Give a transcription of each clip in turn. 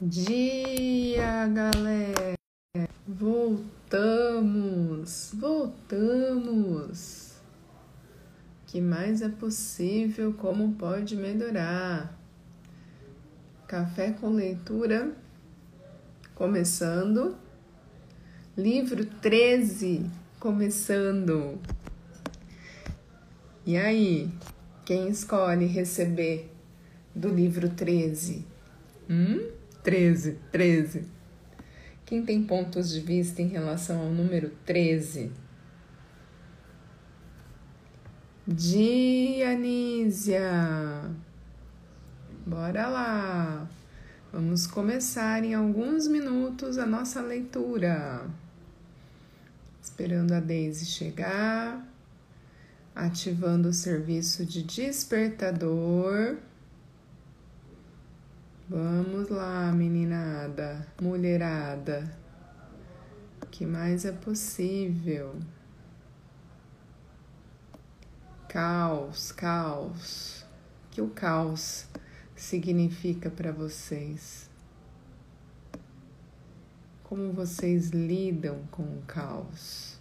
dia, galera! Voltamos! Voltamos! que mais é possível? Como pode melhorar? Café com leitura começando. Livro 13 começando. E aí, quem escolhe receber do livro 13? Hum? 13, 13. Quem tem pontos de vista em relação ao número 13? Dianísia. Bora lá. Vamos começar em alguns minutos a nossa leitura. Esperando a Daisy chegar, ativando o serviço de despertador. Vamos lá, meninada, mulherada. O que mais é possível? Caos, caos. O que o caos significa para vocês? Como vocês lidam com o caos?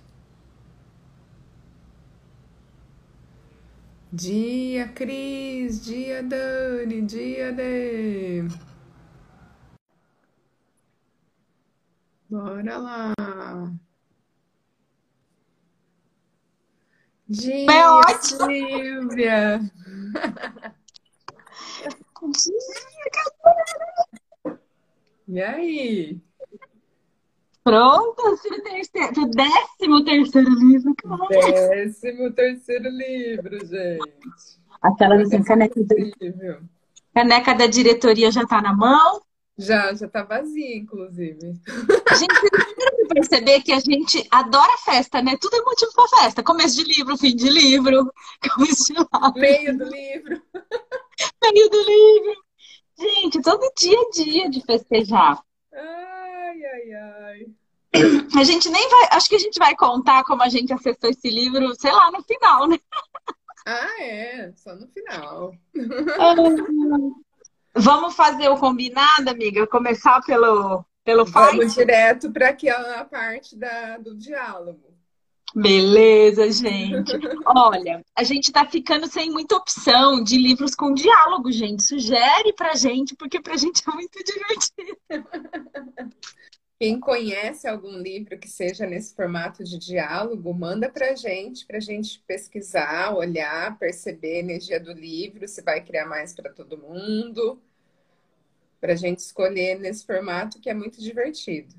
Dia Cris, dia Dani, dia D. Bora lá. Dia É ótimo. Silvia. E aí? Pronto, pro décimo terceiro livro. Décimo terceiro livro, gente. Aquelas assim, caneca, da- caneca da diretoria já tá na mão. Já, já tá vazia, inclusive. Gente perceber que a gente adora festa, né? Tudo é motivo pra festa. Começo de livro, fim de livro, começo de live, Meio do livro. meio do livro. Gente, todo dia é dia de festejar. Ai, ai, ai. A gente nem vai. Acho que a gente vai contar como a gente acessou esse livro, sei lá, no final, né? Ah, é, só no final. Vamos fazer o combinado, amiga? Começar pelo, pelo Vamos fight? direto para aquela parte da, do diálogo. Beleza, gente. Olha, a gente tá ficando sem muita opção de livros com diálogo, gente. Sugere pra gente, porque pra gente é muito divertido. Quem conhece algum livro que seja nesse formato de diálogo, manda pra gente, pra gente pesquisar, olhar, perceber a energia do livro, se vai criar mais para todo mundo, pra gente escolher nesse formato que é muito divertido.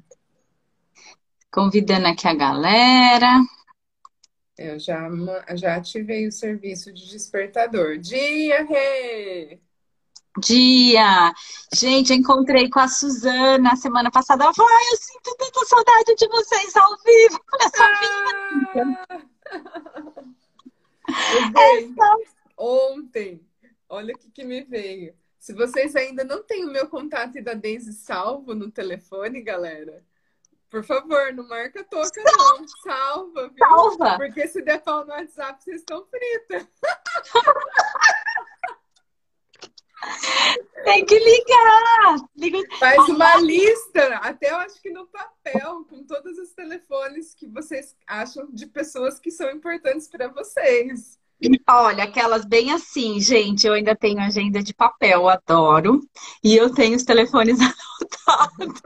Convidando aqui a galera. Eu já, já ativei o serviço de despertador. Dia, Rê! Dia! Gente, eu encontrei com a Suzana semana passada. Ela falou: Ai, eu sinto tanta saudade de vocês ao vivo. Olha só, Ah! Gente, Ontem, olha o que, que me veio. Se vocês ainda não têm o meu contato e da Daisy salvo no telefone, galera, por favor, não marca a toca, não. Salva, viu? salva! Porque se der pau no WhatsApp, vocês estão fritas. Tem que ligar! Liga Faz uma lista, até eu acho que no papel, com todos os telefones que vocês acham de pessoas que são importantes para vocês. Olha, aquelas bem assim, gente. Eu ainda tenho agenda de papel, adoro. E eu tenho os telefones anotados.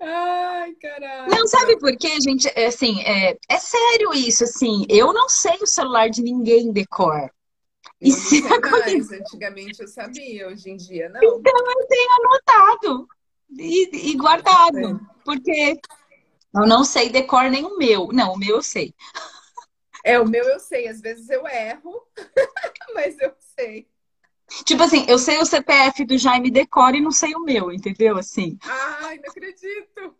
Ai, caralho. Não, sabe por quê, gente? É, assim, é, é sério isso, assim. Eu não sei o celular de ninguém de cor. Eu E se mais. Antigamente eu sabia, hoje em dia não. Então eu tenho anotado e, e guardado. Porque eu não sei de cor nem o meu. Não, o meu eu sei. É, o meu eu sei, às vezes eu erro, mas eu sei. Tipo assim, eu sei o CPF do Jaime Decor e não sei o meu, entendeu? Assim. Ai, não acredito.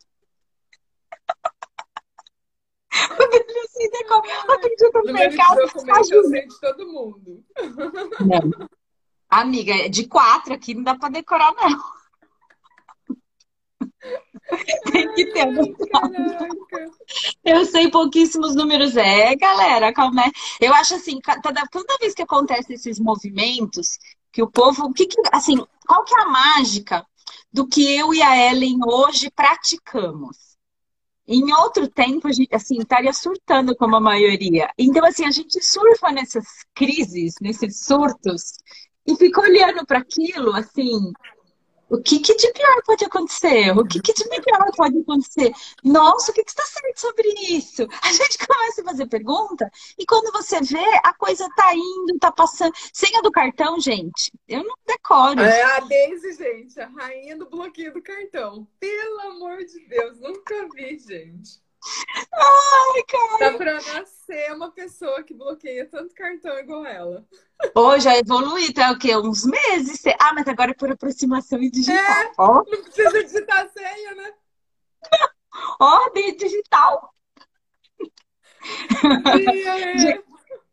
Eu sei decor. Tô no mercado. eu sei de todo mundo. Não. Amiga, é de quatro aqui não dá pra decorar, não. Tem que ter. Eu sei pouquíssimos números. É, galera, calma aí. Eu acho assim, toda, toda vez que acontece esses movimentos, que o povo, que que, assim, qual que é a mágica do que eu e a Ellen hoje praticamos? Em outro tempo, a gente, assim, estaria surtando como a maioria. Então, assim, a gente surfa nessas crises, nesses surtos, e fica olhando para aquilo, assim, o que, que, de pior pode acontecer? O que, que de melhor pode acontecer? Nossa, o que, que está certo sobre isso? A gente começa a fazer pergunta e quando você vê, a coisa tá indo, tá passando. Senha do cartão, gente, eu não decoro. É a Daisy, gente, a rainha do bloqueio do cartão. Pelo amor de Deus, nunca vi, gente. Ai, cara. Dá pra nascer uma pessoa que bloqueia tanto cartão igual ela. Hoje já evoluí, tá o quê? Uns meses. Ah, mas agora é por aproximação e digital. É. Não precisa digitar senha, né? Ordem digital. Dia,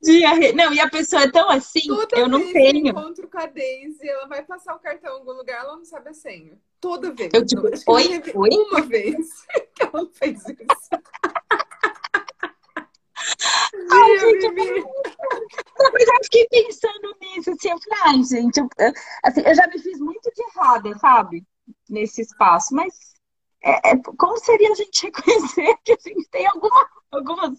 Dia, não, e a pessoa é tão assim, Toda eu não vez tenho. Eu encontro com a Daisy, ela vai passar o cartão em algum lugar, ela não sabe a senha. Toda vez. Eu, tipo, oi, oi? Uma vez que ela fez isso. Ai, gente, eu, mas eu fiquei pensando nisso, assim, eu falei, ai, gente, eu, assim, eu já me fiz muito de errada, sabe? Nesse espaço, mas é, é, como seria a gente reconhecer que a gente tem alguma, algumas.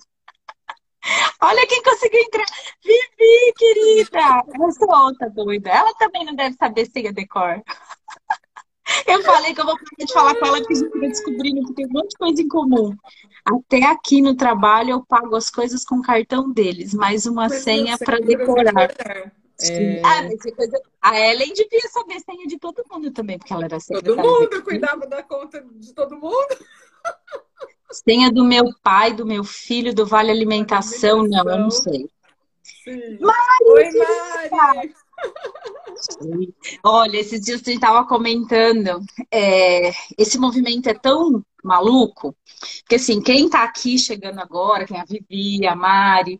Olha quem conseguiu entrar. Vivi, querida! Ela solta, doida. Ela também não deve saber senha decor. Eu falei que eu vou parar de falar com ela porque a gente vai descobrindo que tem um monte de coisa em comum. Até aqui no trabalho eu pago as coisas com o cartão deles, mais uma mas senha para decorar. É... Ah, mas coisa... A Ellen devia saber senha de todo mundo também, porque ela era secretária. Todo mundo cuidava da conta de todo mundo. Senha do meu pai, do meu filho, do Vale Alimentação, não, eu não sei. Sim. Mari, Oi, Mari! Olha, esses dias a gente estava comentando, é, esse movimento é tão maluco, que assim, quem está aqui chegando agora, quem é a Vivi, a Mari,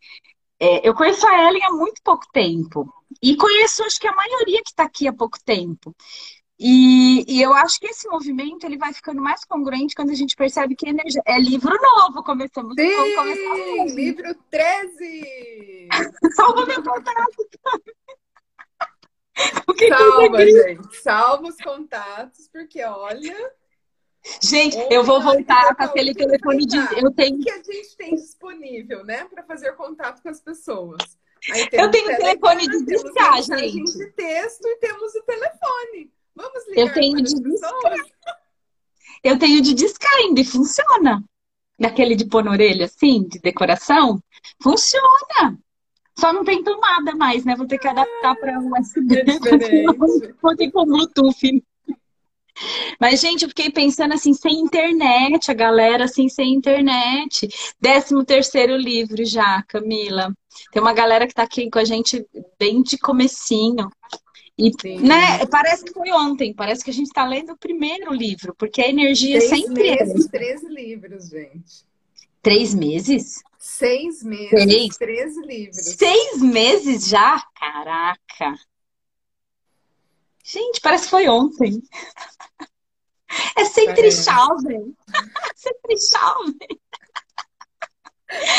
é, eu conheço a Ellen há muito pouco tempo. E conheço, acho que a maioria que está aqui há pouco tempo. E, e, eu acho que esse movimento ele vai ficando mais congruente quando a gente percebe que energia... é livro novo. Começamos Sim, começar livro 13! Salva meu contato! Salva, gente. Salva os contatos, porque olha. Gente, eu vou voltar com aquele telefone de. Eu tenho. O que a gente tem disponível, né, para fazer contato com as pessoas? eu tenho o telefone de discar, gente. de texto e temos o telefone. Vamos ligar eu tenho de discar. Eu tenho de discar ainda e funciona. Daquele de pôr na orelha, assim, de decoração. Funciona. Só não tem tomada mais, né? Vou ter que adaptar para USB. É Vou ter com Bluetooth. Mas, gente, eu fiquei pensando assim, sem internet, a galera assim, sem internet. Décimo terceiro livro já, Camila. Tem uma galera que tá aqui com a gente bem de comecinho. E, né, parece que foi ontem, parece que a gente está lendo o primeiro livro, porque a energia Seis sempre meses, é. 13 livros, gente. Três meses? Seis meses, Seis. 13 livros. Seis meses já? Caraca! Gente, parece que foi ontem. É sempre Chalven. Sempre Chalven.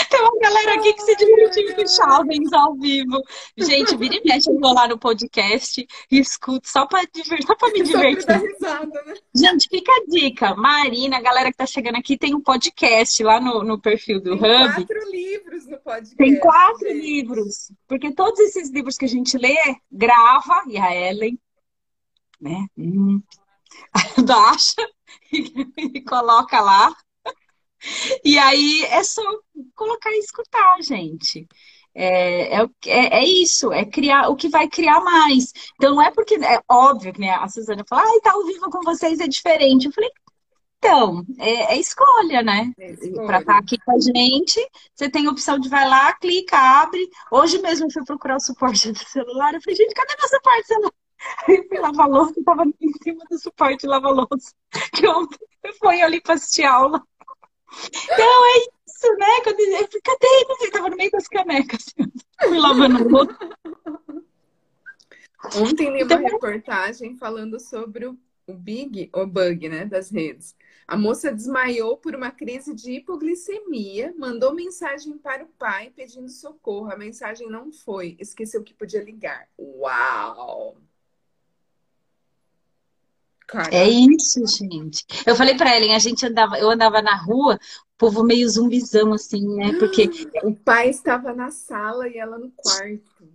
Tem uma galera aqui que se divertiu com Chalvens ao vivo. Gente, vira e mexe, eu vou lá no podcast e escuto só pra, diver... só pra me divertir. Risada, né? Gente, fica a dica. Marina, a galera que tá chegando aqui, tem um podcast lá no, no perfil do tem Hub. Tem quatro livros no podcast. Tem quatro gente. livros. Porque todos esses livros que a gente lê, grava, e a Ellen, né? Hum, baixa e coloca lá. E aí é só colocar e escutar, gente. É, é, é, é, isso, é criar o que vai criar mais. Então não é porque é óbvio que né, a Suzana fala, ah, tá ao vivo com vocês é diferente. Eu falei, então, é, é escolha, né? É Para estar tá aqui com a gente, você tem a opção de vai lá, clica, abre. Hoje mesmo eu fui procurar o suporte do celular. Eu falei, gente, cadê meu suporte celular? Aí fui lavar louça, tava em cima do suporte lava louça. Que ontem foi ali para assistir aula. Então é isso, né? Quando eu falei, cadê? Sei, tava no meio das canecas. Fui lavando louça. Ontem li uma então, reportagem falando sobre o Big, o Bug, né, das redes. A moça desmaiou por uma crise de hipoglicemia, mandou mensagem para o pai pedindo socorro. A mensagem não foi, esqueceu que podia ligar. Uau! É isso, gente. Eu falei pra Ellen, a gente andava, eu andava na rua, o povo meio zumbizão, assim, né? Porque. O pai estava na sala e ela no quarto.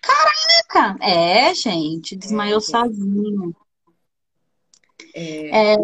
Caraca! É, gente, desmaiou é, sozinho. É... é...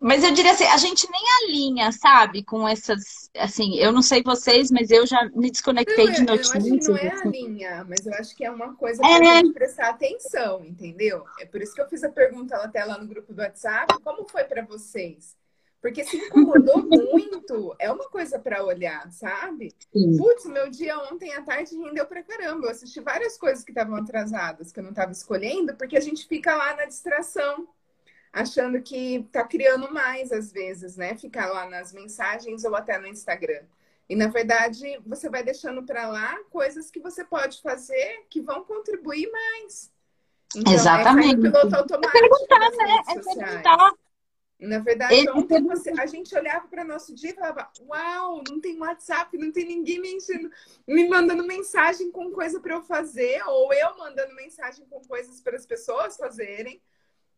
Mas eu diria assim, a gente nem alinha, sabe, com essas, assim, eu não sei vocês, mas eu já me desconectei não, de notícias. Eu acho que não é assim. alinha, mas eu acho que é uma coisa para é... gente prestar atenção, entendeu? É por isso que eu fiz a pergunta até lá no grupo do WhatsApp, como foi para vocês? Porque se incomodou muito, é uma coisa para olhar, sabe? Putz, meu dia ontem à tarde rendeu pra caramba. Eu assisti várias coisas que estavam atrasadas, que eu não estava escolhendo, porque a gente fica lá na distração achando que tá criando mais às vezes, né? Ficar lá nas mensagens ou até no Instagram. E na verdade, você vai deixando para lá coisas que você pode fazer que vão contribuir mais. Então, Exatamente. É piloto automático é perguntar, né? É perguntar. E, na verdade, Esse ontem você, a gente olhava para nosso dia e falava: Uau, não tem WhatsApp, não tem ninguém me enchendo, me mandando mensagem com coisa para eu fazer, ou eu mandando mensagem com coisas para as pessoas fazerem.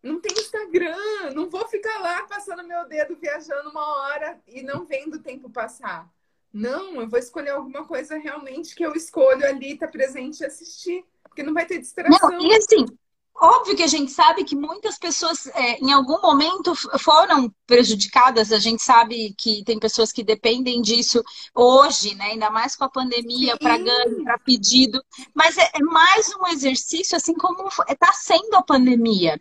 Não tem Instagram, não vou ficar lá passando meu dedo viajando uma hora e não vendo o tempo passar. Não, eu vou escolher alguma coisa realmente que eu escolho ali, tá presente e assistir. Porque não vai ter distração. Não, e assim, óbvio que a gente sabe que muitas pessoas é, em algum momento foram prejudicadas. A gente sabe que tem pessoas que dependem disso hoje, né? Ainda mais com a pandemia, para ganho, para pedido. Mas é, é mais um exercício, assim como está sendo a pandemia.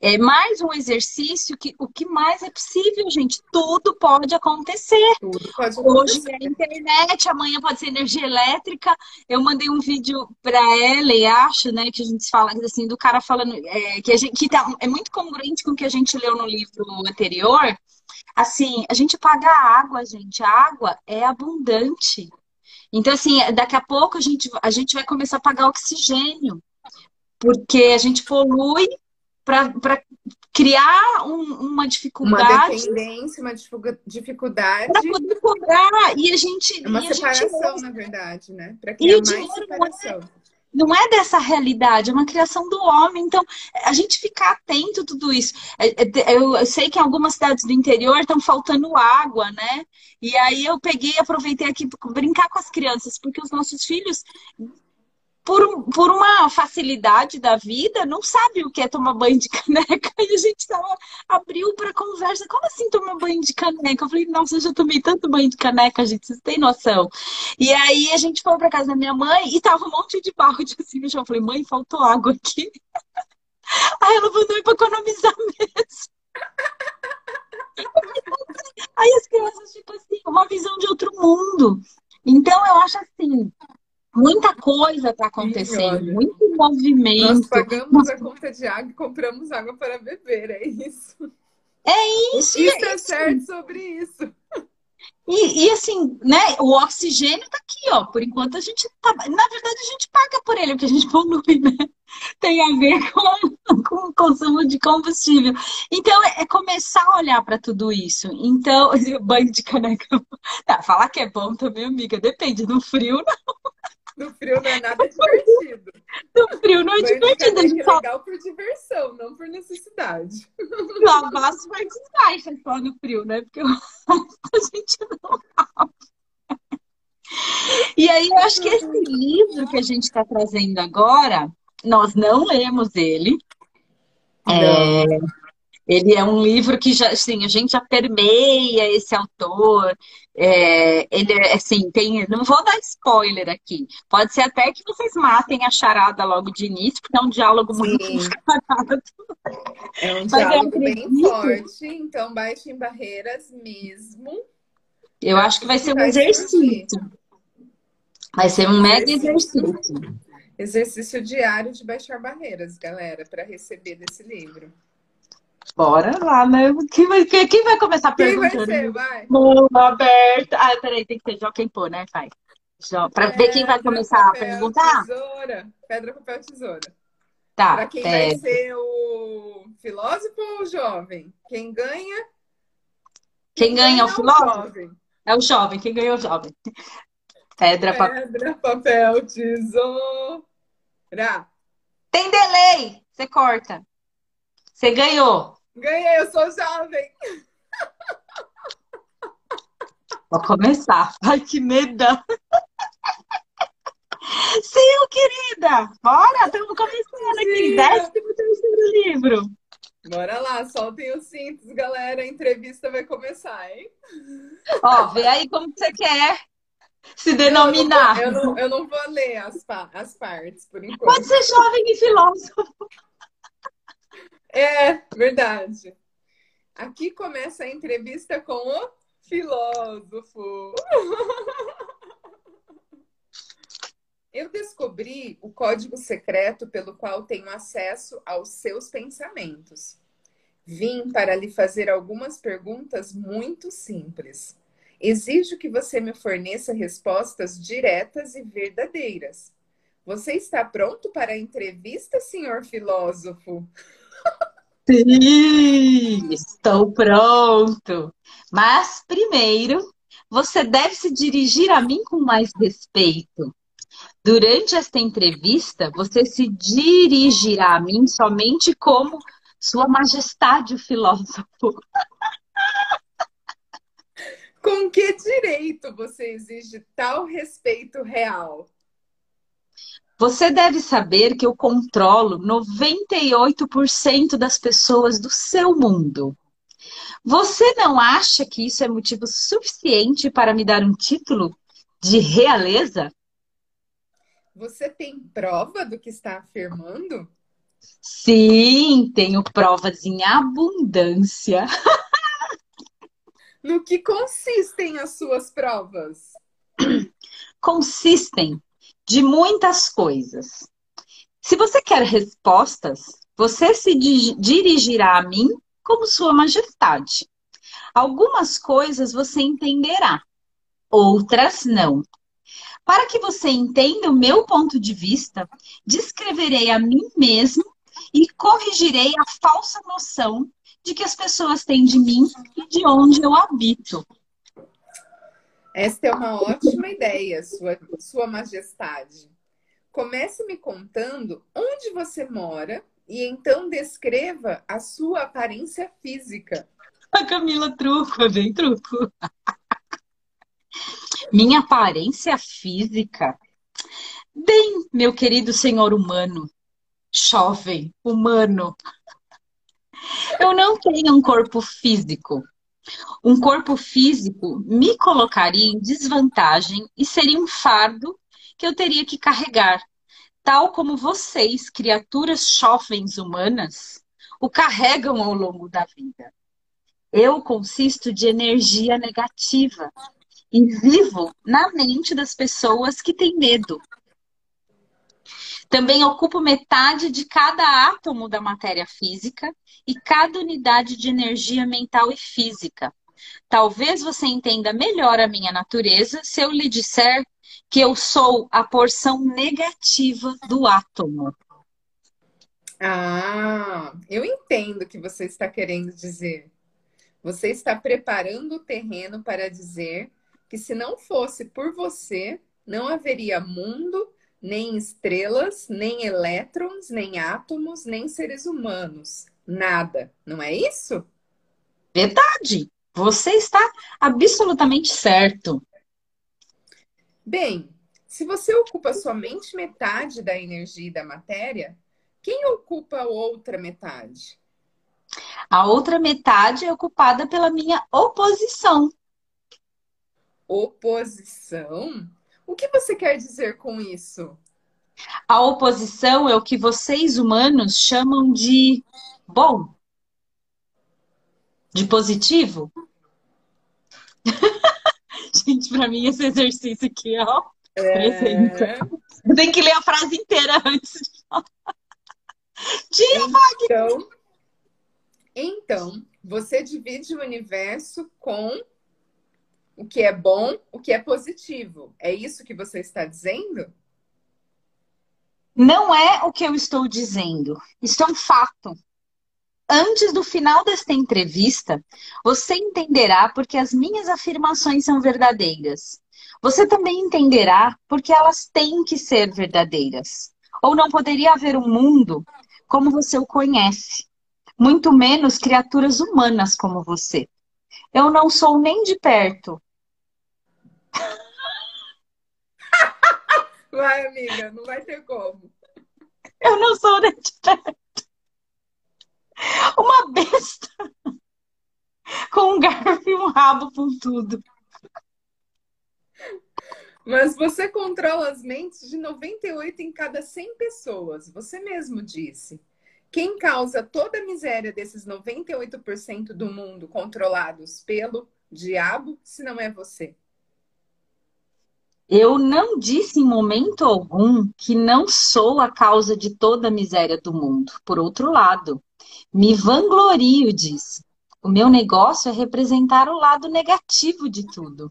É mais um exercício que o que mais é possível, gente. Tudo pode acontecer. Tudo pode acontecer. Hoje é internet, amanhã pode ser energia elétrica. Eu mandei um vídeo para ela e acho, né, que a gente fala assim do cara falando é, que a gente que tá, é muito congruente com o que a gente leu no livro anterior. Assim, a gente paga água, gente. A água é abundante. Então, assim, daqui a pouco a gente, a gente vai começar a pagar oxigênio, porque a gente polui para criar um, uma dificuldade. Uma dependência, uma dificuldade. Para poder cobrar. E a gente. É uma separação, gente... na verdade, né? Para criar mais separação. Não é dessa realidade, é uma criação do homem. Então, a gente ficar atento a tudo isso. É, é, eu sei que em algumas cidades do interior estão faltando água, né? E aí eu peguei e aproveitei aqui para brincar com as crianças, porque os nossos filhos por, por uma facilidade da vida, não sabe o que é tomar banho de caneca. E a gente tava, abriu para conversa. Como assim tomar banho de caneca? Eu falei, nossa, eu já tomei tanto banho de caneca, gente, vocês têm noção. E aí a gente foi para casa da minha mãe e tava um monte de barro de assim no chão. Eu falei, mãe, faltou água aqui. Aí ela mandou para economizar mesmo. Aí as crianças, tipo assim, uma visão de outro mundo. Então, eu acho assim, Muita coisa está acontecendo, Sim, muito movimento. Nós pagamos Nós... a conta de água e compramos água para beber, é isso. É isso. Isso é, é certo sobre isso. E, e, assim, né, o oxigênio tá aqui, ó. Por enquanto a gente tá. Na verdade, a gente paga por ele, porque a gente polui, né? Tem a ver com, com o consumo de combustível. Então, é, é começar a olhar para tudo isso. Então, banho de caneca. Tá, falar que é bom também, amiga, depende. No frio, não. No frio não é nada divertido. No frio não é Mas divertido. É só... legal por diversão, não por necessidade. Lavar as partes baixas só no frio, né? Porque a gente não lava. E aí eu acho que esse livro que a gente está trazendo agora, nós não lemos ele. É, ele é um livro que já, assim, a gente já permeia esse autor. É, ele é, assim, tem. Não vou dar spoiler aqui. Pode ser até que vocês matem a charada logo de início, porque é um diálogo Sim. muito descarado. É um diálogo bem forte, então baixem barreiras mesmo. Eu acho que vai ser um exercício. Vai ser um mega exercício. Exercício diário de baixar barreiras, galera, para receber desse livro. Bora lá, né? Quem vai, quem vai começar perguntando? Quem vai ser? Vai. Mão aberta. Ah, peraí, tem que ter Joaquim Pô, né, pai? Para ver quem vai começar papel, a perguntar. Tesoura. Pedra, papel, tesoura. Tá. Para quem é... vai ser o filósofo ou o jovem? Quem ganha? Quem, quem ganha, é o filósofo? O é o jovem. Quem ganha é o jovem. Pedra, papel. Pedra, papel, tesoura. Tem delay. Você corta. Você ganhou. Ganhei, eu sou jovem. Vou começar. Ai, que medo. Sim, querida. Bora, estamos começando aqui. Décimo terceiro livro. Bora lá, soltem os cintos, galera. A entrevista vai começar, hein? Ó, vê aí como você quer se denominar. Eu não, eu não, eu não vou ler as, as partes, por enquanto. Pode ser jovem e filósofo. É, verdade. Aqui começa a entrevista com o filósofo. Eu descobri o código secreto pelo qual tenho acesso aos seus pensamentos. Vim para lhe fazer algumas perguntas muito simples. Exijo que você me forneça respostas diretas e verdadeiras. Você está pronto para a entrevista, senhor filósofo? Sim, estou pronto. Mas primeiro, você deve se dirigir a mim com mais respeito. Durante esta entrevista, você se dirigirá a mim somente como Sua Majestade o filósofo. Com que direito você exige tal respeito real? Você deve saber que eu controlo 98% das pessoas do seu mundo. Você não acha que isso é motivo suficiente para me dar um título de realeza? Você tem prova do que está afirmando? Sim, tenho provas em abundância. No que consistem as suas provas? Consistem de muitas coisas. Se você quer respostas, você se dirigirá a mim como Sua Majestade. Algumas coisas você entenderá, outras não. Para que você entenda o meu ponto de vista, descreverei a mim mesmo e corrigirei a falsa noção de que as pessoas têm de mim e de onde eu habito. Esta é uma ótima ideia, sua, sua Majestade. Comece me contando onde você mora e então descreva a sua aparência física. A Camila truco, bem truco. Minha aparência física? Bem, meu querido senhor humano, jovem, humano. Eu não tenho um corpo físico. Um corpo físico me colocaria em desvantagem e seria um fardo que eu teria que carregar, tal como vocês, criaturas jovens humanas, o carregam ao longo da vida. Eu consisto de energia negativa, e vivo na mente das pessoas que têm medo. Também ocupo metade de cada átomo da matéria física e cada unidade de energia mental e física. Talvez você entenda melhor a minha natureza se eu lhe disser que eu sou a porção negativa do átomo. Ah, eu entendo o que você está querendo dizer. Você está preparando o terreno para dizer que se não fosse por você, não haveria mundo, nem estrelas, nem elétrons, nem átomos, nem seres humanos. Nada, não é isso? Verdade. Você está absolutamente certo. Bem, se você ocupa somente metade da energia e da matéria, quem ocupa a outra metade? A outra metade é ocupada pela minha oposição, oposição? O que você quer dizer com isso? A oposição é o que vocês humanos chamam de bom, de positivo. Gente, para mim esse exercício aqui, ó, é... Tem que ler a frase inteira antes. Tira, então, então, você divide o universo com o que é bom, o que é positivo. É isso que você está dizendo? Não é o que eu estou dizendo. Isso é um fato. Antes do final desta entrevista, você entenderá porque as minhas afirmações são verdadeiras. Você também entenderá porque elas têm que ser verdadeiras. Ou não poderia haver um mundo como você o conhece. muito menos criaturas humanas como você. Eu não sou nem de perto. Vai, amiga, não vai ter como. Eu não sou. Uma besta com um garfo e um rabo com tudo. Mas você controla as mentes de 98 em cada 100 pessoas. Você mesmo disse. Quem causa toda a miséria desses 98% do mundo controlados pelo diabo, se não é você? Eu não disse em momento algum que não sou a causa de toda a miséria do mundo. Por outro lado, me vanglorio disso. O meu negócio é representar o lado negativo de tudo,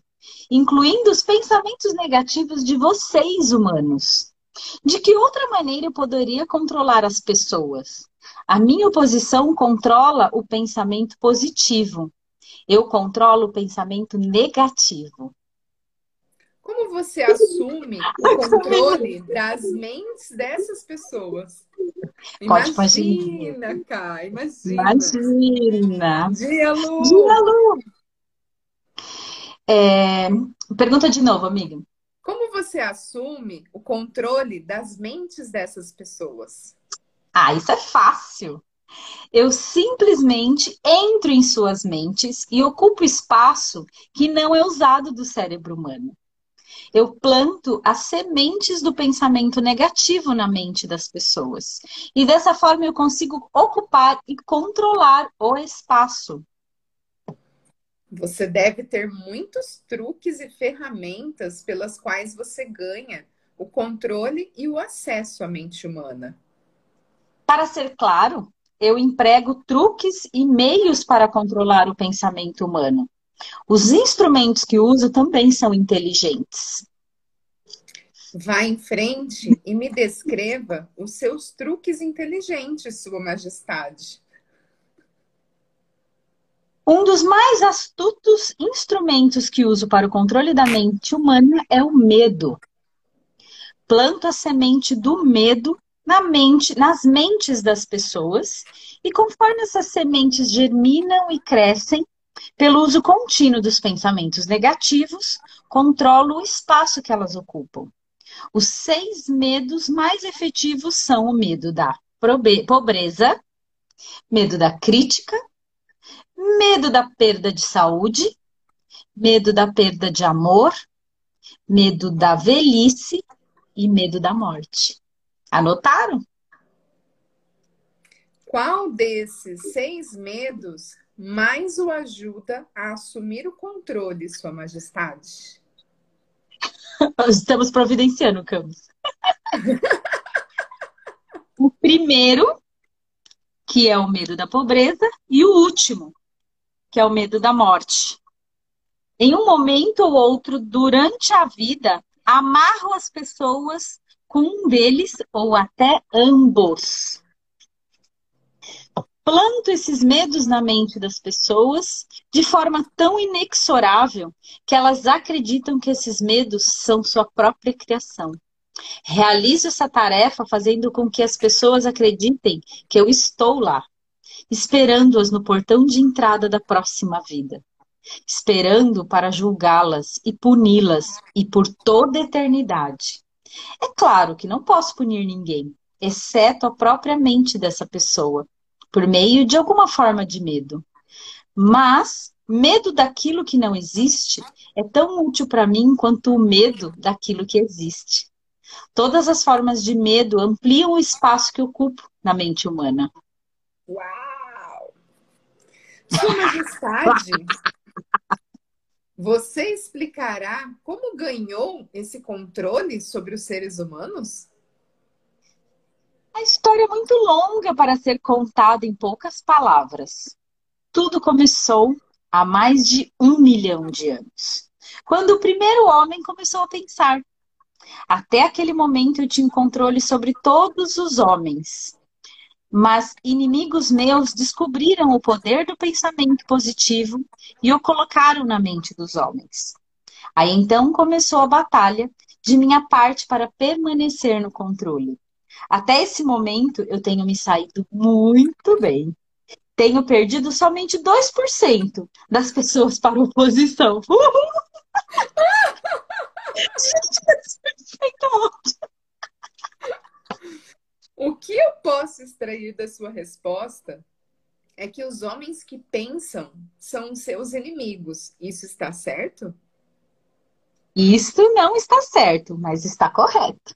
incluindo os pensamentos negativos de vocês, humanos. De que outra maneira eu poderia controlar as pessoas? A minha oposição controla o pensamento positivo. Eu controlo o pensamento negativo. Como você assume o controle das mentes dessas pessoas? Pode, imagina. Cá, imagina. Imagina. Dia, Lu. Dia, Lu. É... Pergunta de novo, amiga. Como você assume o controle das mentes dessas pessoas? Ah, isso é fácil. Eu simplesmente entro em suas mentes e ocupo espaço que não é usado do cérebro humano. Eu planto as sementes do pensamento negativo na mente das pessoas. E dessa forma eu consigo ocupar e controlar o espaço. Você deve ter muitos truques e ferramentas pelas quais você ganha o controle e o acesso à mente humana. Para ser claro, eu emprego truques e meios para controlar o pensamento humano. Os instrumentos que uso também são inteligentes. Vá em frente e me descreva os seus truques inteligentes, Sua Majestade. Um dos mais astutos instrumentos que uso para o controle da mente humana é o medo. Planto a semente do medo na mente, nas mentes das pessoas, e conforme essas sementes germinam e crescem, pelo uso contínuo dos pensamentos negativos, controlo o espaço que elas ocupam. Os seis medos mais efetivos são o medo da pobreza, medo da crítica, medo da perda de saúde, medo da perda de amor, medo da velhice e medo da morte. Anotaram? Qual desses seis medos mais o ajuda a assumir o controle, Sua Majestade? Estamos providenciando, Camus. o primeiro, que é o medo da pobreza, e o último, que é o medo da morte. Em um momento ou outro durante a vida, amarro as pessoas com um deles ou até ambos. Planto esses medos na mente das pessoas de forma tão inexorável que elas acreditam que esses medos são sua própria criação. Realizo essa tarefa fazendo com que as pessoas acreditem que eu estou lá, esperando-as no portão de entrada da próxima vida, esperando para julgá-las e puni-las e por toda a eternidade. É claro que não posso punir ninguém, exceto a própria mente dessa pessoa, por meio de alguma forma de medo. Mas medo daquilo que não existe é tão útil para mim quanto o medo daquilo que existe. Todas as formas de medo ampliam o espaço que ocupo na mente humana. Uau! Sua Majestade, você explicará como ganhou esse controle sobre os seres humanos? A história é muito longa para ser contada em poucas palavras. Tudo começou há mais de um milhão de anos, quando o primeiro homem começou a pensar. Até aquele momento eu tinha controle sobre todos os homens, mas inimigos meus descobriram o poder do pensamento positivo e o colocaram na mente dos homens. Aí então começou a batalha de minha parte para permanecer no controle. Até esse momento eu tenho me saído muito bem. tenho perdido somente 2% das pessoas para oposição. o que eu posso extrair da sua resposta é que os homens que pensam são seus inimigos. Isso está certo? Isto não está certo, mas está correto.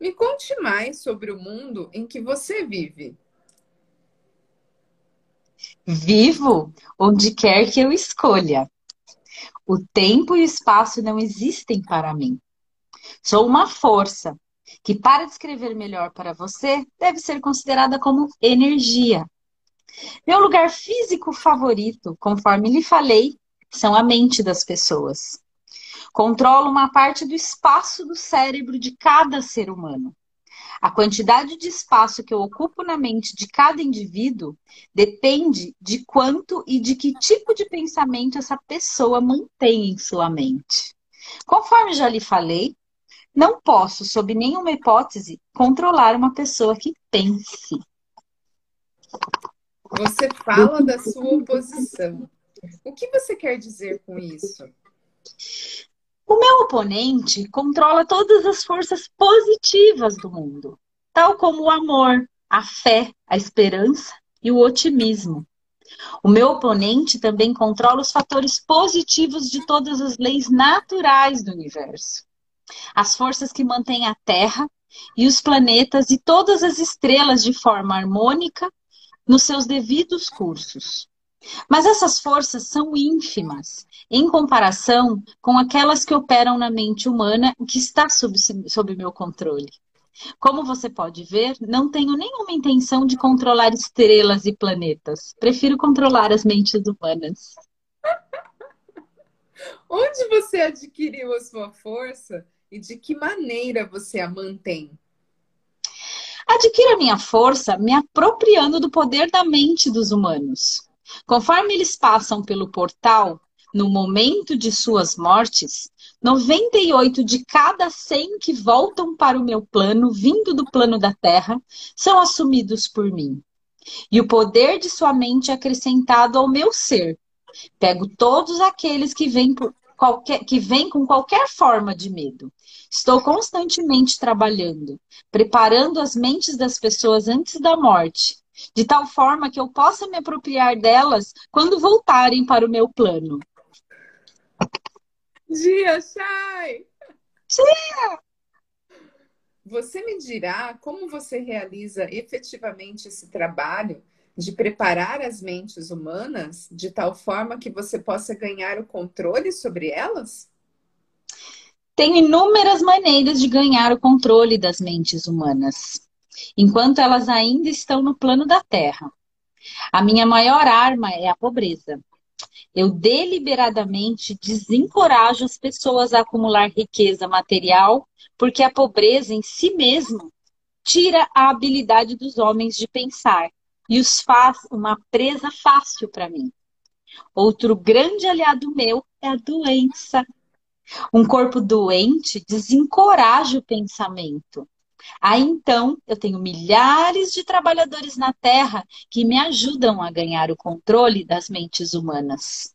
Me conte mais sobre o mundo em que você vive. Vivo onde quer que eu escolha. O tempo e o espaço não existem para mim. Sou uma força que, para descrever melhor para você, deve ser considerada como energia. Meu lugar físico favorito, conforme lhe falei, são a mente das pessoas. Controlo uma parte do espaço do cérebro de cada ser humano. A quantidade de espaço que eu ocupo na mente de cada indivíduo depende de quanto e de que tipo de pensamento essa pessoa mantém em sua mente. Conforme já lhe falei, não posso, sob nenhuma hipótese, controlar uma pessoa que pense. Você fala da sua oposição. O que você quer dizer com isso? O meu oponente controla todas as forças positivas do mundo, tal como o amor, a fé, a esperança e o otimismo. O meu oponente também controla os fatores positivos de todas as leis naturais do universo. As forças que mantêm a Terra e os planetas e todas as estrelas de forma harmônica nos seus devidos cursos. Mas essas forças são ínfimas em comparação com aquelas que operam na mente humana que está sob, sob meu controle. Como você pode ver, não tenho nenhuma intenção de controlar estrelas e planetas. Prefiro controlar as mentes humanas. Onde você adquiriu a sua força e de que maneira você a mantém? Adquiro a minha força me apropriando do poder da mente dos humanos. Conforme eles passam pelo portal, no momento de suas mortes, 98 de cada 100 que voltam para o meu plano, vindo do plano da Terra, são assumidos por mim. E o poder de sua mente é acrescentado ao meu ser. Pego todos aqueles que vêm, por qualquer, que vêm com qualquer forma de medo. Estou constantemente trabalhando, preparando as mentes das pessoas antes da morte, de tal forma que eu possa me apropriar delas quando voltarem para o meu plano. Dia, Chay! Dia! Você me dirá como você realiza efetivamente esse trabalho de preparar as mentes humanas de tal forma que você possa ganhar o controle sobre elas? Tem inúmeras maneiras de ganhar o controle das mentes humanas enquanto elas ainda estão no plano da Terra. A minha maior arma é a pobreza. Eu deliberadamente desencorajo as pessoas a acumular riqueza material, porque a pobreza em si mesma tira a habilidade dos homens de pensar e os faz uma presa fácil para mim. Outro grande aliado meu é a doença. Um corpo doente desencoraja o pensamento. Aí então eu tenho milhares de trabalhadores na Terra que me ajudam a ganhar o controle das mentes humanas.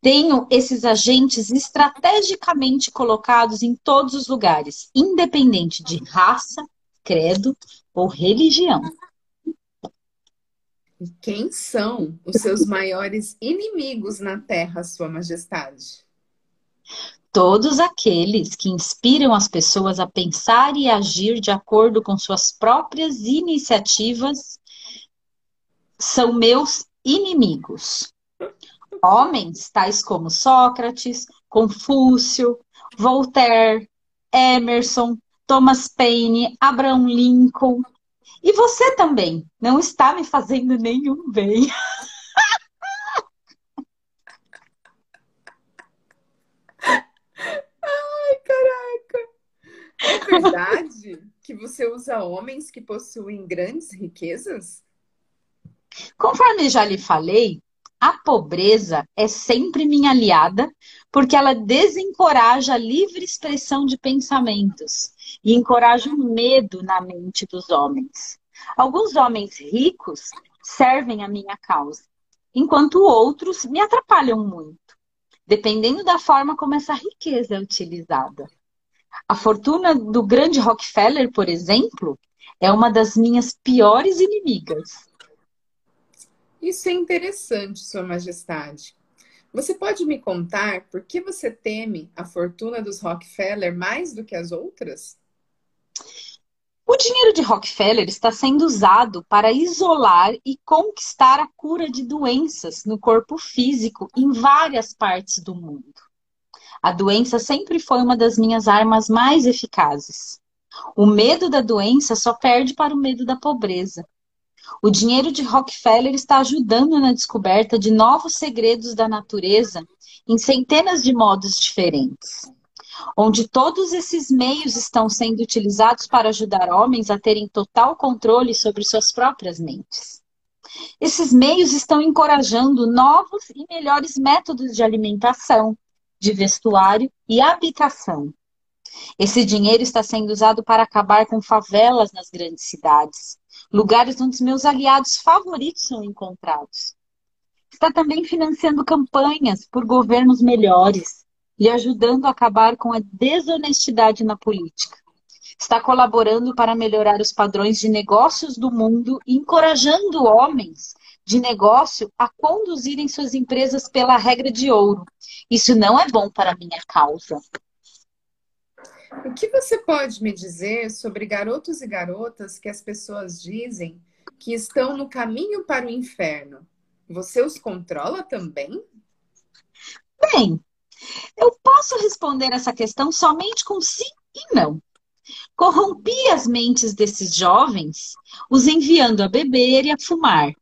Tenho esses agentes estrategicamente colocados em todos os lugares, independente de raça, credo ou religião. Quem são os seus maiores inimigos na Terra, Sua Majestade? Todos aqueles que inspiram as pessoas a pensar e agir de acordo com suas próprias iniciativas são meus inimigos. Homens tais como Sócrates, Confúcio, Voltaire, Emerson, Thomas Paine, Abraham Lincoln. E você também não está me fazendo nenhum bem. É verdade que você usa homens que possuem grandes riquezas? Conforme já lhe falei, a pobreza é sempre minha aliada, porque ela desencoraja a livre expressão de pensamentos e encoraja o medo na mente dos homens. Alguns homens ricos servem a minha causa, enquanto outros me atrapalham muito, dependendo da forma como essa riqueza é utilizada. A fortuna do grande Rockefeller, por exemplo, é uma das minhas piores inimigas. Isso é interessante, Sua Majestade. Você pode me contar por que você teme a fortuna dos Rockefeller mais do que as outras? O dinheiro de Rockefeller está sendo usado para isolar e conquistar a cura de doenças no corpo físico em várias partes do mundo. A doença sempre foi uma das minhas armas mais eficazes. O medo da doença só perde para o medo da pobreza. O dinheiro de Rockefeller está ajudando na descoberta de novos segredos da natureza em centenas de modos diferentes, onde todos esses meios estão sendo utilizados para ajudar homens a terem total controle sobre suas próprias mentes. Esses meios estão encorajando novos e melhores métodos de alimentação, de vestuário e habitação. Esse dinheiro está sendo usado para acabar com favelas nas grandes cidades, lugares onde os meus aliados favoritos são encontrados. Está também financiando campanhas por governos melhores e ajudando a acabar com a desonestidade na política. Está colaborando para melhorar os padrões de negócios do mundo e encorajando homens de negócio a conduzirem suas empresas pela regra de ouro. Isso não é bom para a minha causa. O que você pode me dizer sobre garotos e garotas que as pessoas dizem que estão no caminho para o inferno? Você os controla também? Bem, eu posso responder essa questão somente com sim e não. Corrompi as mentes desses jovens, os enviando a beber e a fumar.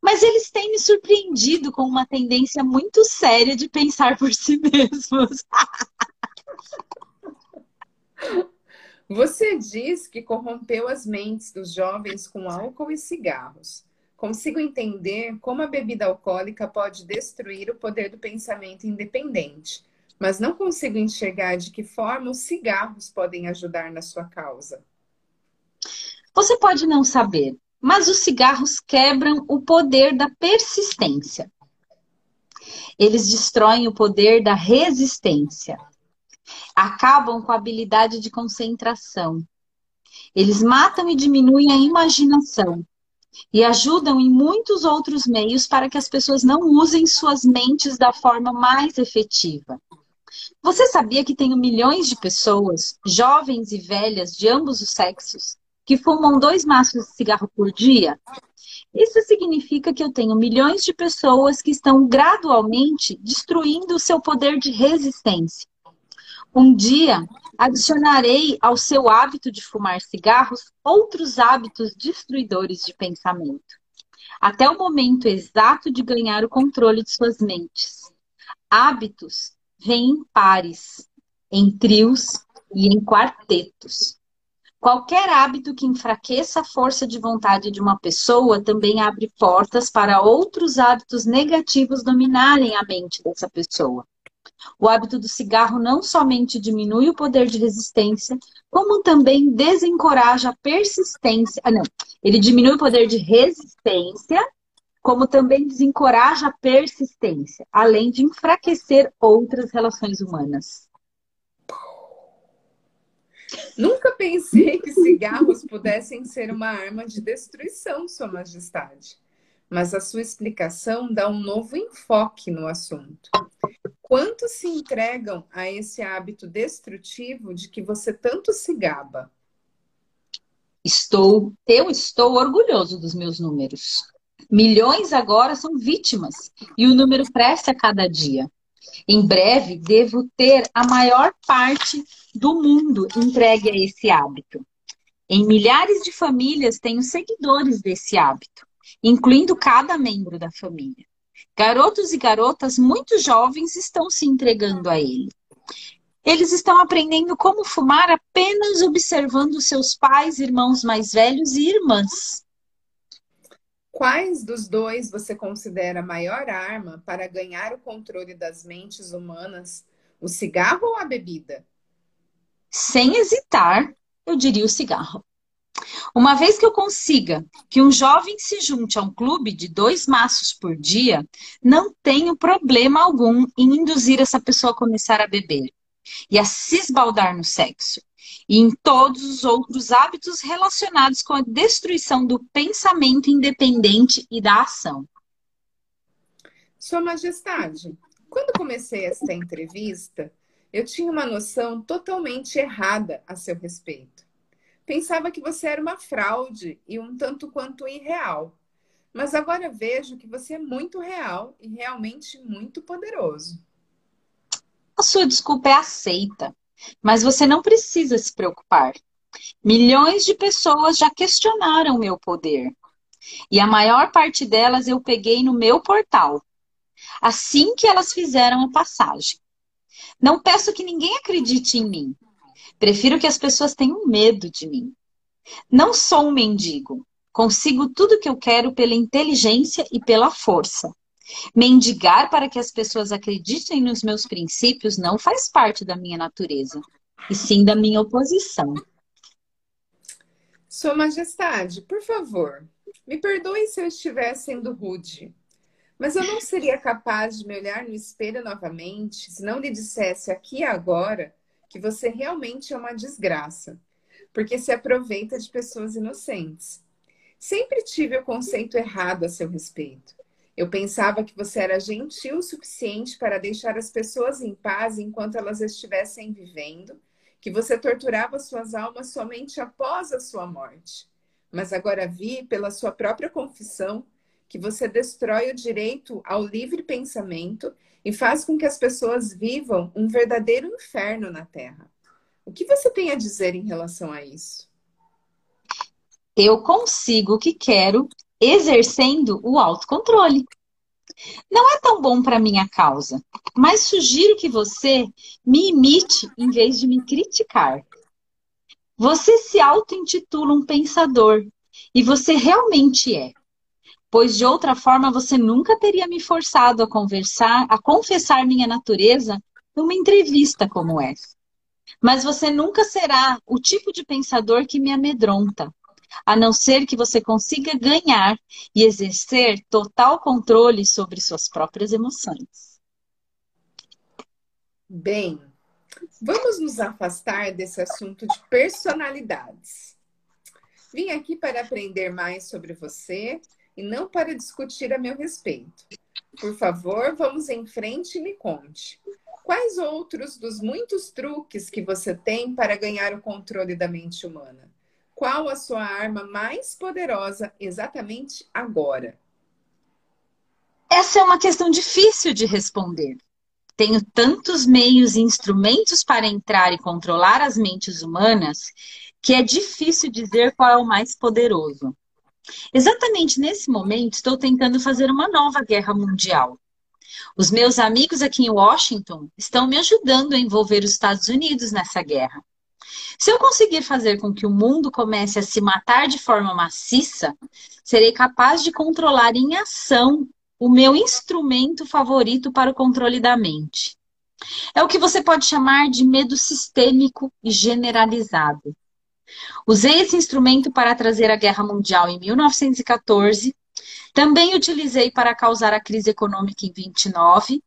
Mas eles têm me surpreendido com uma tendência muito séria de pensar por si mesmos. Você diz que corrompeu as mentes dos jovens com álcool e cigarros. Consigo entender como a bebida alcoólica pode destruir o poder do pensamento independente, mas não consigo enxergar de que forma os cigarros podem ajudar na sua causa. Você pode não saber, mas os cigarros quebram o poder da persistência. Eles destroem o poder da resistência acabam com a habilidade de concentração. Eles matam e diminuem a imaginação e ajudam em muitos outros meios para que as pessoas não usem suas mentes da forma mais efetiva. Você sabia que tenho milhões de pessoas, jovens e velhas de ambos os sexos, que fumam dois maços de cigarro por dia? Isso significa que eu tenho milhões de pessoas que estão gradualmente destruindo o seu poder de resistência. Um dia adicionarei ao seu hábito de fumar cigarros outros hábitos destruidores de pensamento, até o momento exato de ganhar o controle de suas mentes. Hábitos vêm em pares, em trios e em quartetos. Qualquer hábito que enfraqueça a força de vontade de uma pessoa também abre portas para outros hábitos negativos dominarem a mente dessa pessoa. O hábito do cigarro não somente diminui o poder de resistência, como também desencoraja a persistência. Ah, não. Ele diminui o poder de resistência, como também desencoraja a persistência, além de enfraquecer outras relações humanas. Nunca pensei que cigarros pudessem ser uma arma de destruição, Sua Majestade. Mas a sua explicação dá um novo enfoque no assunto. Quantos se entregam a esse hábito destrutivo de que você tanto se gaba? Estou, eu estou orgulhoso dos meus números. Milhões agora são vítimas e o número cresce a cada dia. Em breve, devo ter a maior parte do mundo entregue a esse hábito. Em milhares de famílias tenho seguidores desse hábito, incluindo cada membro da família. Garotos e garotas muito jovens estão se entregando a ele. Eles estão aprendendo como fumar apenas observando seus pais, irmãos mais velhos e irmãs. Quais dos dois você considera a maior arma para ganhar o controle das mentes humanas? O cigarro ou a bebida? Sem hesitar, eu diria o cigarro. Uma vez que eu consiga que um jovem se junte a um clube de dois maços por dia, não tenho problema algum em induzir essa pessoa a começar a beber e a se esbaldar no sexo e em todos os outros hábitos relacionados com a destruição do pensamento independente e da ação. Sua Majestade, quando comecei esta entrevista, eu tinha uma noção totalmente errada a seu respeito. Pensava que você era uma fraude e um tanto quanto irreal. Mas agora vejo que você é muito real e realmente muito poderoso. A sua desculpa é aceita, mas você não precisa se preocupar. Milhões de pessoas já questionaram meu poder. E a maior parte delas eu peguei no meu portal, assim que elas fizeram a passagem. Não peço que ninguém acredite em mim. Prefiro que as pessoas tenham medo de mim. Não sou um mendigo. Consigo tudo que eu quero pela inteligência e pela força. Mendigar para que as pessoas acreditem nos meus princípios não faz parte da minha natureza, e sim da minha oposição. Sua Majestade, por favor, me perdoe se eu estiver sendo rude, mas eu não seria capaz de me olhar no espelho novamente se não lhe dissesse aqui e agora que você realmente é uma desgraça, porque se aproveita de pessoas inocentes. Sempre tive o conceito errado a seu respeito. Eu pensava que você era gentil o suficiente para deixar as pessoas em paz enquanto elas estivessem vivendo, que você torturava suas almas somente após a sua morte. Mas agora vi, pela sua própria confissão, que você destrói o direito ao livre pensamento e faz com que as pessoas vivam um verdadeiro inferno na Terra. O que você tem a dizer em relação a isso? Eu consigo o que quero exercendo o autocontrole. Não é tão bom para minha causa, mas sugiro que você me imite em vez de me criticar. Você se auto-intitula um pensador e você realmente é. Pois de outra forma você nunca teria me forçado a conversar, a confessar minha natureza numa entrevista como essa. Mas você nunca será o tipo de pensador que me amedronta, a não ser que você consiga ganhar e exercer total controle sobre suas próprias emoções. Bem, vamos nos afastar desse assunto de personalidades. Vim aqui para aprender mais sobre você e não para discutir a meu respeito. Por favor, vamos em frente e me conte. Quais outros dos muitos truques que você tem para ganhar o controle da mente humana? Qual a sua arma mais poderosa exatamente agora? Essa é uma questão difícil de responder. Tenho tantos meios e instrumentos para entrar e controlar as mentes humanas que é difícil dizer qual é o mais poderoso. Exatamente nesse momento, estou tentando fazer uma nova guerra mundial. Os meus amigos aqui em Washington estão me ajudando a envolver os Estados Unidos nessa guerra. Se eu conseguir fazer com que o mundo comece a se matar de forma maciça, serei capaz de controlar em ação o meu instrumento favorito para o controle da mente. É o que você pode chamar de medo sistêmico e generalizado. Usei esse instrumento para trazer a guerra mundial em 1914, também utilizei para causar a crise econômica em 29.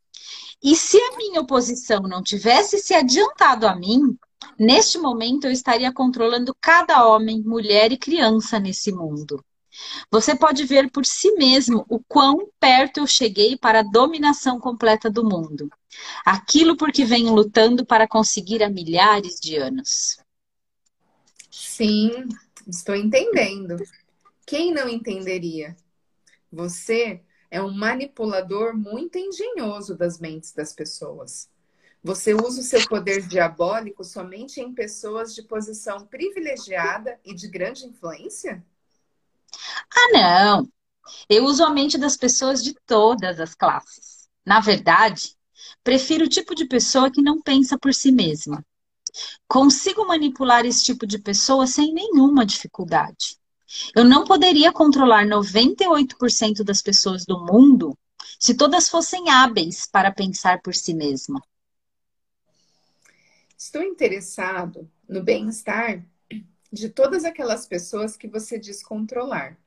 E se a minha oposição não tivesse se adiantado a mim, Neste momento, eu estaria controlando cada homem, mulher e criança nesse mundo. Você pode ver por si mesmo o quão perto eu cheguei para a dominação completa do mundo. Aquilo por que venho lutando para conseguir há milhares de anos. Sim, estou entendendo. Quem não entenderia? Você é um manipulador muito engenhoso das mentes das pessoas. Você usa o seu poder diabólico somente em pessoas de posição privilegiada e de grande influência? Ah, não. Eu uso a mente das pessoas de todas as classes. Na verdade, prefiro o tipo de pessoa que não pensa por si mesma. Consigo manipular esse tipo de pessoa sem nenhuma dificuldade. Eu não poderia controlar 98% das pessoas do mundo se todas fossem hábeis para pensar por si mesma. Estou interessado no bem-estar de todas aquelas pessoas que você diz controlar.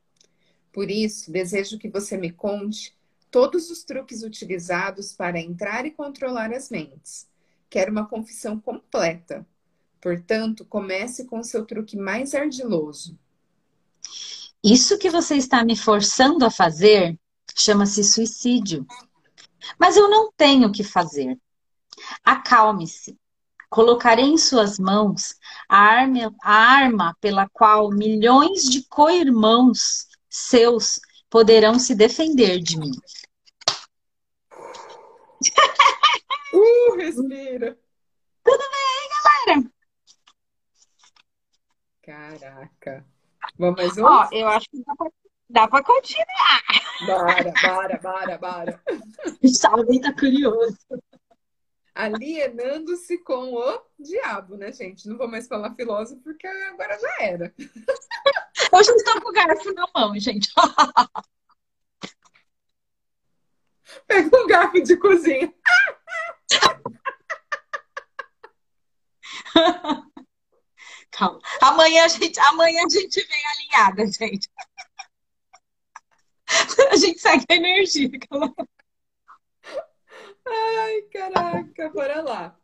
Por isso, desejo que você me conte todos os truques utilizados para entrar e controlar as mentes. Quero uma confissão completa. Portanto, comece com seu truque mais ardiloso. Isso que você está me forçando a fazer chama-se suicídio. Mas eu não tenho o que fazer. Acalme-se. Colocarei em suas mãos a arma, a arma pela qual milhões de co-irmãos seus poderão se defender de mim. Uh, respira. Tudo bem, galera? Caraca. Vamos mais um? Ó, eu acho que dá pra, dá pra continuar. Bora, bora, bora, bora. Salve tá curioso. Alienando-se com o diabo, né, gente? Não vou mais falar filósofo porque agora já era. Hoje eu estou com o garfo na mão, gente. Pega um garfo de cozinha. Calma. Amanhã a gente, amanhã a gente vem alinhada, gente. A gente segue a energia. Calma. Ai, caraca, bora lá.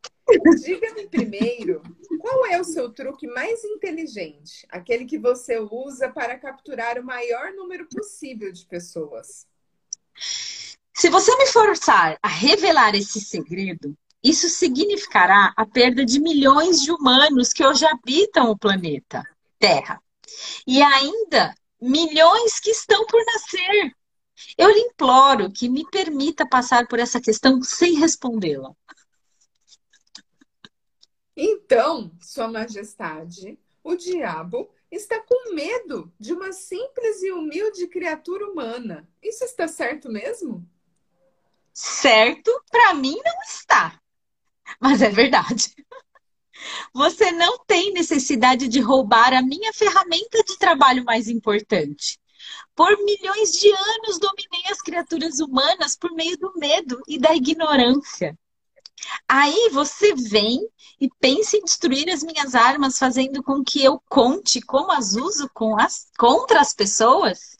Diga-me primeiro, qual é o seu truque mais inteligente? Aquele que você usa para capturar o maior número possível de pessoas. Se você me forçar a revelar esse segredo, isso significará a perda de milhões de humanos que hoje habitam o planeta Terra. E ainda milhões que estão por nascer. Eu lhe imploro que me permita passar por essa questão sem respondê-la. Então, Sua Majestade, o diabo está com medo de uma simples e humilde criatura humana. Isso está certo mesmo? Certo, para mim não está. Mas é verdade. Você não tem necessidade de roubar a minha ferramenta de trabalho mais importante. Por milhões de anos dominei as criaturas humanas por meio do medo e da ignorância. Aí você vem e pensa em destruir as minhas armas, fazendo com que eu conte como as uso com as, contra as pessoas?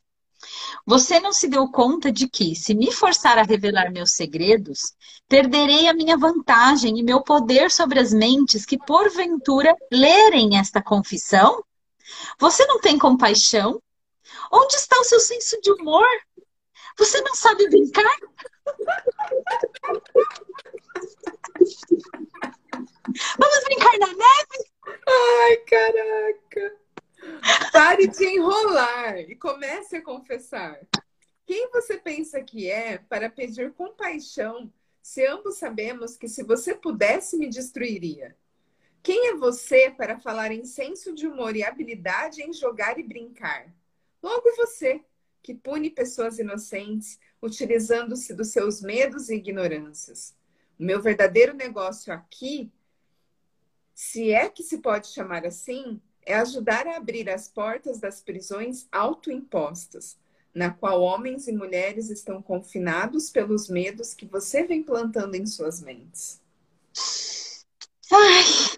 Você não se deu conta de que, se me forçar a revelar meus segredos, perderei a minha vantagem e meu poder sobre as mentes que, porventura, lerem esta confissão? Você não tem compaixão? Onde está o seu senso de humor? Você não sabe brincar? Vamos brincar na neve? Ai, caraca! Pare de enrolar e comece a confessar. Quem você pensa que é para pedir compaixão se ambos sabemos que se você pudesse me destruiria? Quem é você para falar em senso de humor e habilidade em jogar e brincar? Logo você, que pune pessoas inocentes, utilizando-se dos seus medos e ignorâncias. O meu verdadeiro negócio aqui, se é que se pode chamar assim, é ajudar a abrir as portas das prisões autoimpostas, na qual homens e mulheres estão confinados pelos medos que você vem plantando em suas mentes. Ai,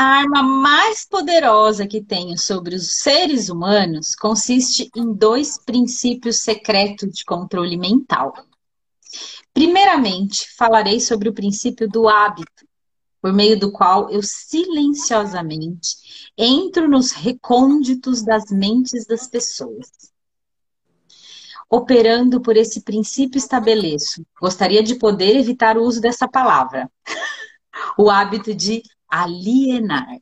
a arma mais poderosa que tenho sobre os seres humanos consiste em dois princípios secretos de controle mental. Primeiramente, falarei sobre o princípio do hábito, por meio do qual eu silenciosamente entro nos recônditos das mentes das pessoas. Operando por esse princípio estabeleço, gostaria de poder evitar o uso dessa palavra, o hábito de alienar.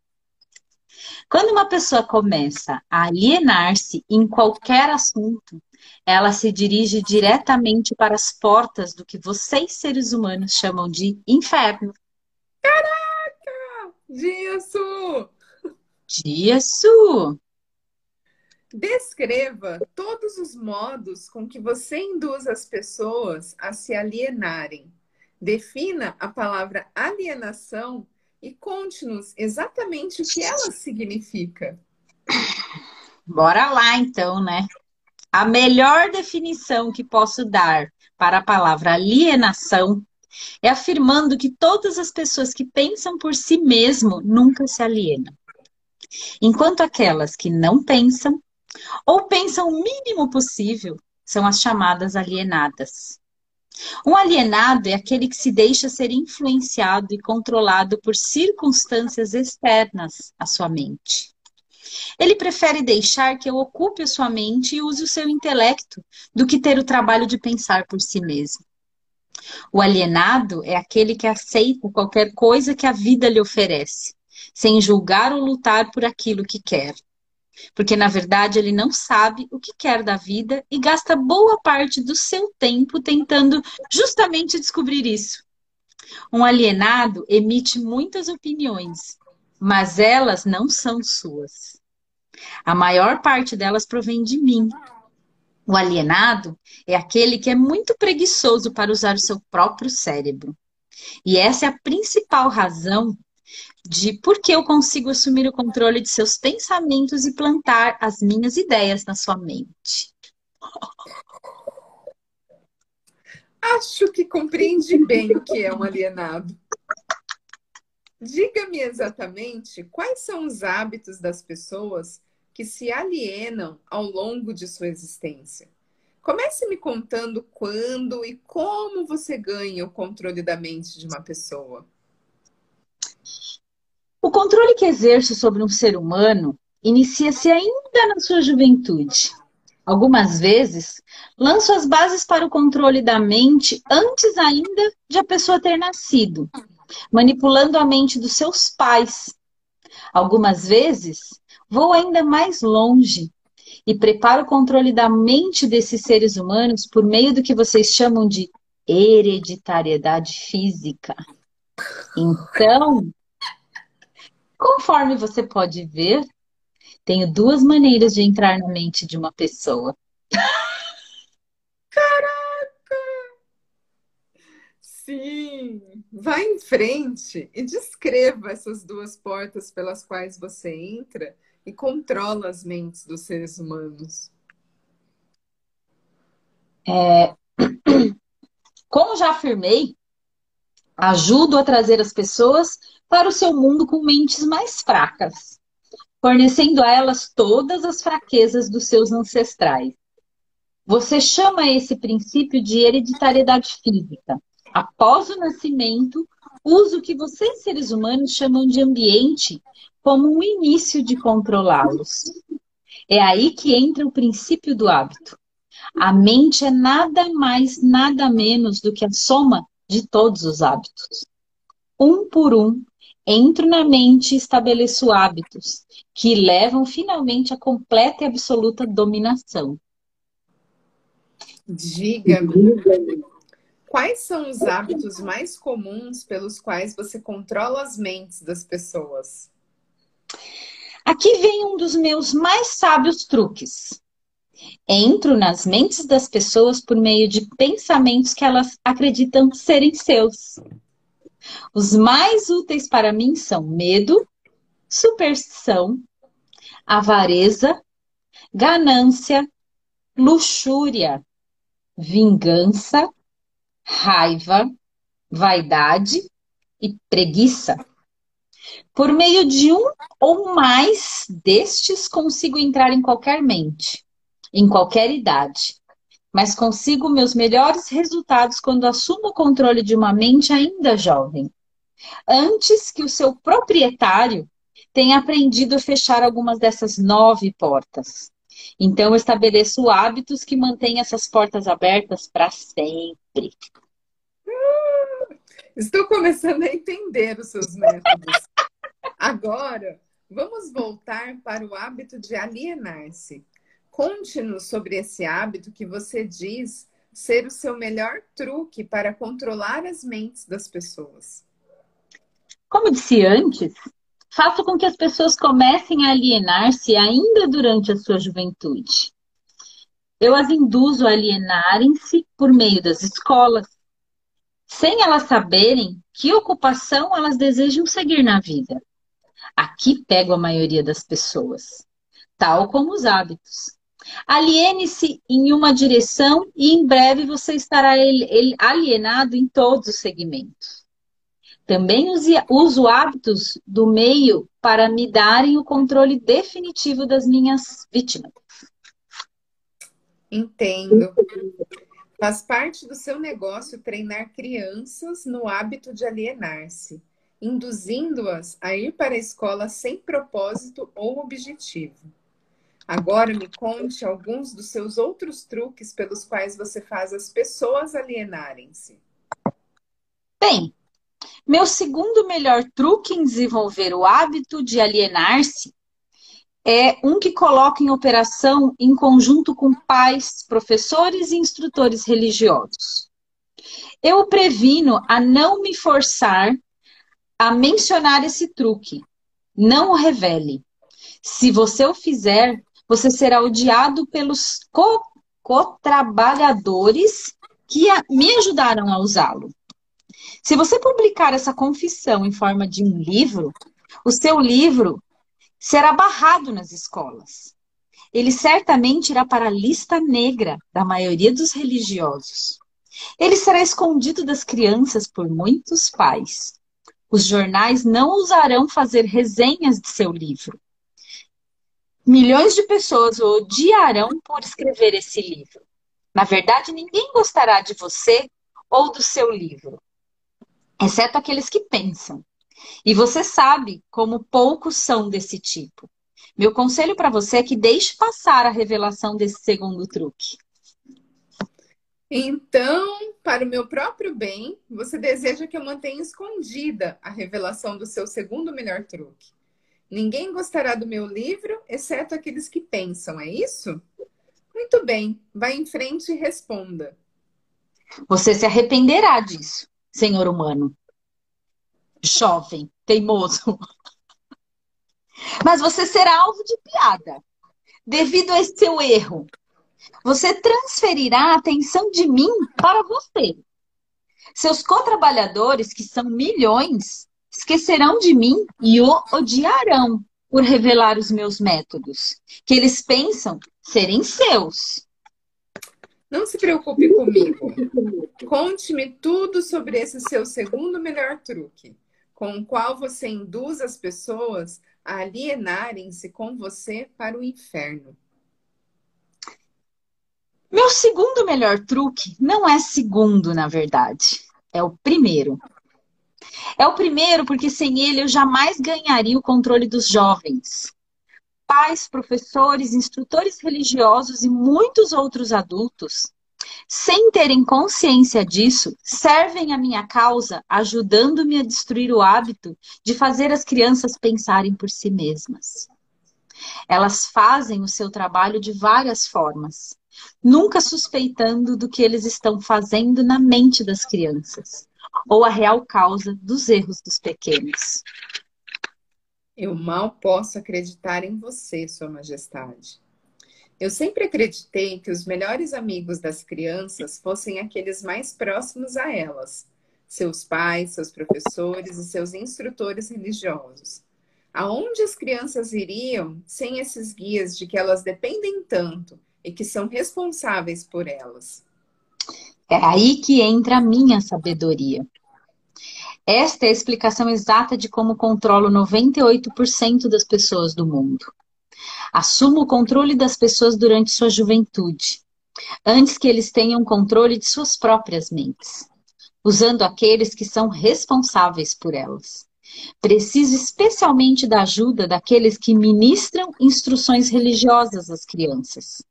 Quando uma pessoa começa a alienar-se em qualquer assunto, ela se dirige diretamente para as portas do que vocês, seres humanos, chamam de inferno. Caraca! Disso! Disso! Descreva todos os modos com que você induz as pessoas a se alienarem. Defina a palavra alienação e conte-nos exatamente o que ela significa. Bora lá, então, né? A melhor definição que posso dar para a palavra alienação é afirmando que todas as pessoas que pensam por si mesmo nunca se alienam. Enquanto aquelas que não pensam, ou pensam o mínimo possível, são as chamadas alienadas. Um alienado é aquele que se deixa ser influenciado e controlado por circunstâncias externas à sua mente. Ele prefere deixar que eu ocupe a sua mente e use o seu intelecto do que ter o trabalho de pensar por si mesmo. O alienado é aquele que aceita qualquer coisa que a vida lhe oferece, sem julgar ou lutar por aquilo que quer. Porque, na verdade, ele não sabe o que quer da vida e gasta boa parte do seu tempo tentando justamente descobrir isso. Um alienado emite muitas opiniões, mas elas não são suas. A maior parte delas provém de mim. O alienado é aquele que é muito preguiçoso para usar o seu próprio cérebro. E essa é a principal razão de por que eu consigo assumir o controle de seus pensamentos e plantar as minhas ideias na sua mente. Acho que compreendi bem o que é um alienado. Diga-me exatamente quais são os hábitos das pessoas que se alienam ao longo de sua existência. Comece me contando quando e como você ganha o controle da mente de uma pessoa. O controle que exerce sobre um ser humano inicia-se ainda na sua juventude. Algumas vezes, lanço as bases para o controle da mente antes ainda de a pessoa ter nascido, manipulando a mente dos seus pais. Algumas vezes, vou ainda mais longe e preparo o controle da mente desses seres humanos por meio do que vocês chamam de hereditariedade física. Então, conforme você pode ver, tenho duas maneiras de entrar na mente de uma pessoa. Caraca! Sim! Vá em frente e descreva essas duas portas pelas quais você entra e controla as mentes dos seres humanos. É... Como já afirmei, ajudo a trazer as pessoas para o seu mundo com mentes mais fracas, fornecendo a elas todas as fraquezas dos seus ancestrais. Você chama esse princípio de hereditariedade física. Após o nascimento, usa o que vocês seres humanos chamam de ambiente como um início de controlá-los. É aí que entra o princípio do hábito. A mente é nada mais, nada menos do que a soma de todos os hábitos. Um por um, entro na mente e estabeleço hábitos que levam finalmente à completa e absoluta dominação. Diga-me, quais são os hábitos mais comuns pelos quais você controla as mentes das pessoas? Aqui vem um dos meus mais sábios truques. Entro nas mentes das pessoas por meio de pensamentos que elas acreditam serem seus. Os mais úteis para mim são medo, superstição, avareza, ganância, luxúria, vingança, raiva, vaidade e preguiça. Por meio de um ou mais destes, consigo entrar em qualquer mente, em qualquer idade. Mas consigo meus melhores resultados quando assumo o controle de uma mente ainda jovem. Antes que o seu proprietário tenha aprendido a fechar algumas dessas nove portas. Então, eu estabeleço hábitos que mantêm essas portas abertas para sempre. Estou começando a entender os seus métodos. Agora, vamos voltar para o hábito de alienar-se. Conte-nos sobre esse hábito que você diz ser o seu melhor truque para controlar as mentes das pessoas. Como disse antes, faço com que as pessoas comecem a alienar-se ainda durante a sua juventude. Eu as induzo a alienarem-se por meio das escolas, sem elas saberem que ocupação elas desejam seguir na vida. Aqui pego a maioria das pessoas, tal como os hábitos. Aliene-se em uma direção e em breve você estará alienado em todos os segmentos. Também uso hábitos do meio para me darem o controle definitivo das minhas vítimas. Entendo. Faz parte do seu negócio treinar crianças no hábito de alienar-se, induzindo-as a ir para a escola sem propósito ou objetivo. Agora me conte alguns dos seus outros truques pelos quais você faz as pessoas alienarem-se. Bem, meu segundo melhor truque em desenvolver o hábito de alienar-se é um que coloca em operação em conjunto com pais, professores e instrutores religiosos. Eu previno a não me forçar a mencionar esse truque. Não o revele. Se você o fizer, você será odiado pelos co-trabalhadores que me ajudaram a usá-lo. Se você publicar essa confissão em forma de um livro, o seu livro será barrado nas escolas. Ele certamente irá para a lista negra da maioria dos religiosos. Ele será escondido das crianças por muitos pais. Os jornais não ousarão fazer resenhas de seu livro. Milhões de pessoas o odiarão por escrever esse livro. Na verdade, ninguém gostará de você ou do seu livro, exceto aqueles que pensam. E você sabe como poucos são desse tipo. Meu conselho para você é que deixe passar a revelação desse segundo truque. Então, para o meu próprio bem, você deseja que eu mantenha escondida a revelação do seu segundo melhor truque. Ninguém gostará do meu livro, exceto aqueles que pensam, é isso? Muito bem, vá em frente e responda. Você se arrependerá disso, senhor humano. Jovem, teimoso. Mas você será alvo de piada. Devido a esse seu erro, você transferirá a atenção de mim para você. Seus co-trabalhadores, que são milhões, esquecerão de mim e o odiarão por revelar os meus métodos, que eles pensam serem seus. Não se preocupe comigo. Conte-me tudo sobre esse seu segundo melhor truque, com o qual você induz as pessoas a alienarem-se com você para o inferno. Meu segundo melhor truque não é segundo, na verdade. É o primeiro. É o primeiro porque sem ele eu jamais ganharia o controle dos jovens. Pais, professores, instrutores religiosos e muitos outros adultos, sem terem consciência disso, servem a minha causa ajudando-me a destruir o hábito de fazer as crianças pensarem por si mesmas. Elas fazem o seu trabalho de várias formas, nunca suspeitando do que eles estão fazendo na mente das crianças ou a real causa dos erros dos pequenos. Eu mal posso acreditar em você, Sua Majestade. Eu sempre acreditei que os melhores amigos das crianças fossem aqueles mais próximos a elas, seus pais, seus professores e seus instrutores religiosos. Aonde as crianças iriam sem esses guias de que elas dependem tanto e que são responsáveis por elas? É aí que entra a minha sabedoria. Esta é a explicação exata de como controlo 98% das pessoas do mundo. Assumo o controle das pessoas durante sua juventude, antes que eles tenham controle de suas próprias mentes, usando aqueles que são responsáveis por elas. Preciso especialmente da ajuda daqueles que ministram instruções religiosas às crianças.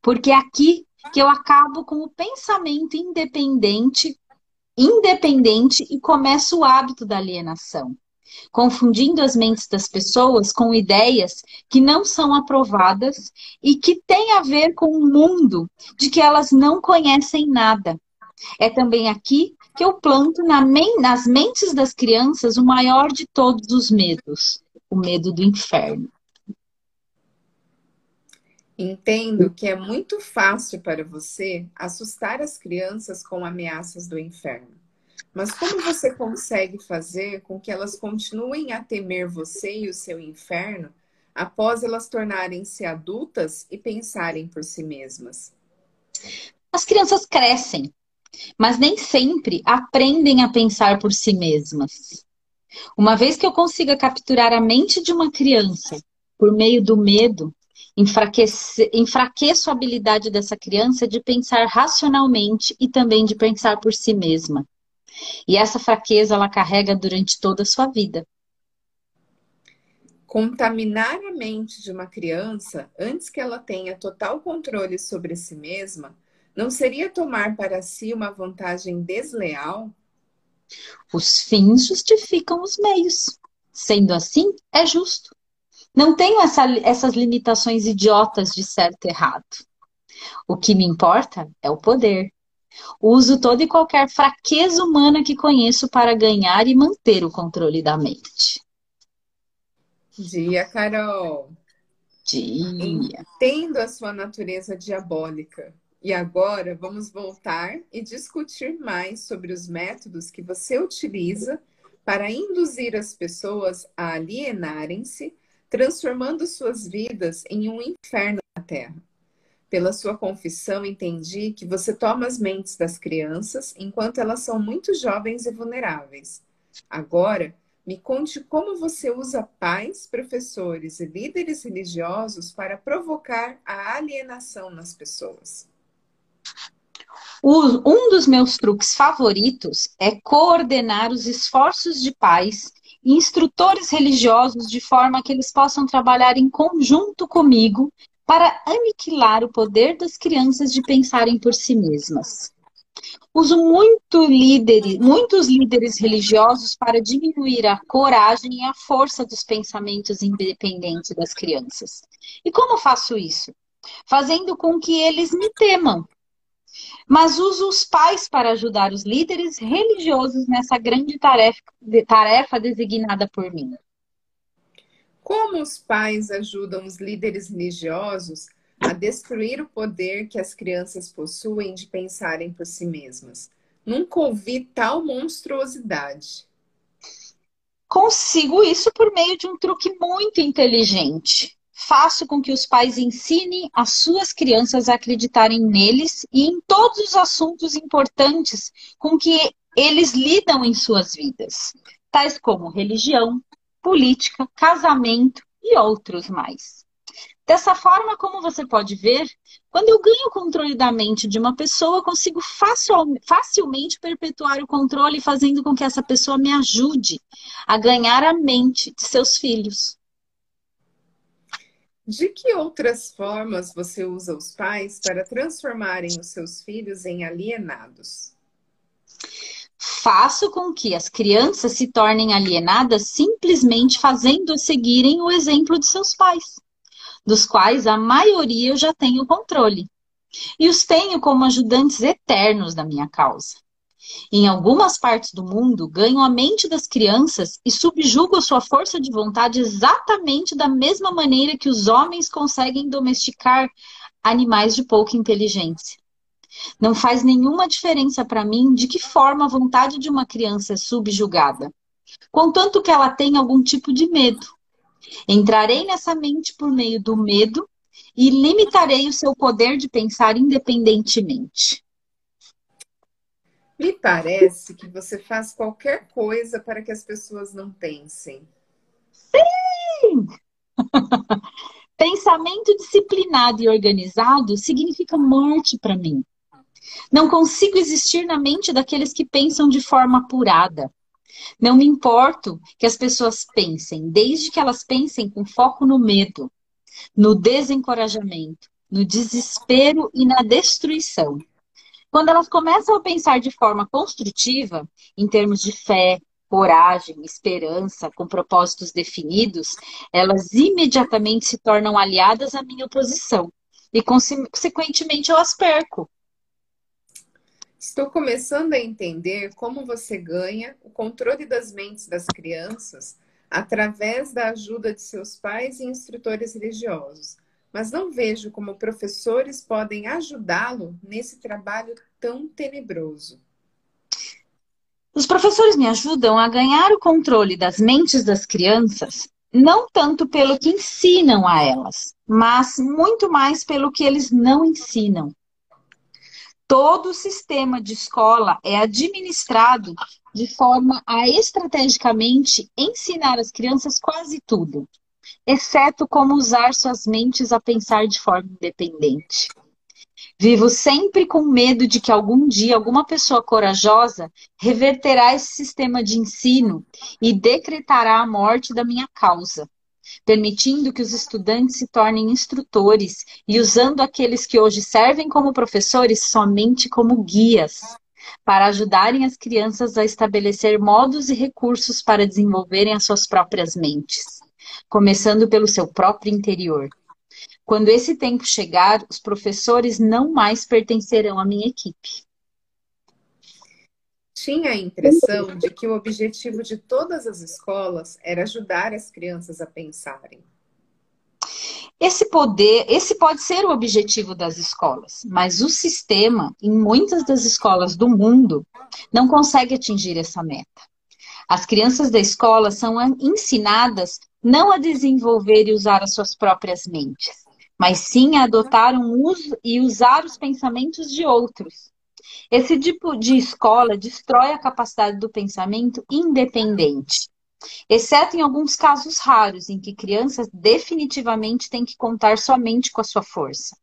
Porque é aqui que eu acabo com o pensamento independente, independente e começo o hábito da alienação, confundindo as mentes das pessoas com ideias que não são aprovadas e que têm a ver com um mundo de que elas não conhecem nada. É também aqui que eu planto nas mentes das crianças o maior de todos os medos, o medo do inferno. Entendo que é muito fácil para você assustar as crianças com ameaças do inferno. Mas como você consegue fazer com que elas continuem a temer você e o seu inferno após elas tornarem-se adultas e pensarem por si mesmas? As crianças crescem mas nem sempre aprendem a pensar por si mesmas. Uma vez que eu consiga capturar a mente de uma criança por meio do medo, enfraqueço a habilidade dessa criança de pensar racionalmente e também de pensar por si mesma. E essa fraqueza ela carrega durante toda a sua vida. Contaminar a mente de uma criança antes que ela tenha total controle sobre si mesma não seria tomar para si uma vantagem desleal? Os fins justificam os meios. Sendo assim, é justo. Não tenho essa, essas limitações idiotas de certo e errado. O que me importa é o poder. Uso toda e qualquer fraqueza humana que conheço para ganhar e manter o controle da mente. Dia, Carol. Dia. Entendo a sua natureza diabólica. E agora vamos voltar e discutir mais sobre os métodos que você utiliza para induzir as pessoas a alienarem-se transformando suas vidas em um inferno na Terra. Pela sua confissão, entendi que você toma as mentes das crianças enquanto elas são muito jovens e vulneráveis. Agora, me conte como você usa pais, professores e líderes religiosos para provocar a alienação nas pessoas. Um dos meus truques favoritos é coordenar os esforços de pais instrutores religiosos de forma que eles possam trabalhar em conjunto comigo para aniquilar o poder das crianças de pensarem por si mesmas. Uso muito líderes, muitos líderes religiosos para diminuir a coragem e a força dos pensamentos independentes das crianças. E como faço isso? Fazendo com que eles me temam, mas uso os pais para ajudar os líderes religiosos nessa grande tarefa, tarefa designada por mim. Como os pais ajudam os líderes religiosos a destruir o poder que as crianças possuem de pensarem por si mesmas? Nunca ouvi tal monstruosidade. Consigo isso por meio de um truque muito inteligente faço com que os pais ensinem as suas crianças a acreditarem neles e em todos os assuntos importantes com que eles lidam em suas vidas, tais como religião, política, casamento e outros mais. Dessa forma, como você pode ver, quando eu ganho o controle da mente de uma pessoa, consigo facilmente perpetuar o controle, fazendo com que essa pessoa me ajude a ganhar a mente de seus filhos. De que outras formas você usa os pais para transformarem os seus filhos em alienados? Faço com que as crianças se tornem alienadas simplesmente fazendo seguirem o exemplo de seus pais, dos quais a maioria eu já tenho controle. E os tenho como ajudantes eternos da minha causa. Em algumas partes do mundo, ganham a mente das crianças e subjugam sua força de vontade exatamente da mesma maneira que os homens conseguem domesticar animais de pouca inteligência. Não faz nenhuma diferença para mim de que forma a vontade de uma criança é subjugada, contanto que ela tenha algum tipo de medo. Entrarei nessa mente por meio do medo e limitarei o seu poder de pensar independentemente. Me parece que você faz qualquer coisa para que as pessoas não pensem. Sim! Pensamento disciplinado e organizado significa morte para mim. Não consigo existir na mente daqueles que pensam de forma apurada. Não me importo que as pessoas pensem, desde que elas pensem com foco no medo, no desencorajamento, no desespero e na destruição. Quando elas começam a pensar de forma construtiva, em termos de fé, coragem, esperança, com propósitos definidos, elas imediatamente se tornam aliadas à minha oposição. E, consequentemente, eu as perco. Estou começando a entender como você ganha o controle das mentes das crianças através da ajuda de seus pais e instrutores religiosos mas não vejo como professores podem ajudá-lo nesse trabalho tão tenebroso. Os professores me ajudam a ganhar o controle das mentes das crianças, não tanto pelo que ensinam a elas, mas muito mais pelo que eles não ensinam. Todo o sistema de escola é administrado de forma a estrategicamente ensinar as crianças quase tudo, exceto como usar suas mentes a pensar de forma independente. Vivo sempre com medo de que algum dia alguma pessoa corajosa reverterá esse sistema de ensino e decretará a morte da minha causa, permitindo que os estudantes se tornem instrutores e usando aqueles que hoje servem como professores somente como guias, para ajudarem as crianças a estabelecer modos e recursos para desenvolverem as suas próprias mentes, começando pelo seu próprio interior. Quando esse tempo chegar, os professores não mais pertencerão à minha equipe. Tinha a impressão de que o objetivo de todas as escolas era ajudar as crianças a pensarem. Esse poder, esse pode ser o objetivo das escolas, mas o sistema, em muitas das escolas do mundo, não consegue atingir essa meta. As crianças da escola são ensinadas não a desenvolver e usar as suas próprias mentes, mas sim a adotar um uso e usar os pensamentos de outros. Esse tipo de escola destrói a capacidade do pensamento independente, exceto em alguns casos raros em que crianças definitivamente têm que contar somente com a sua força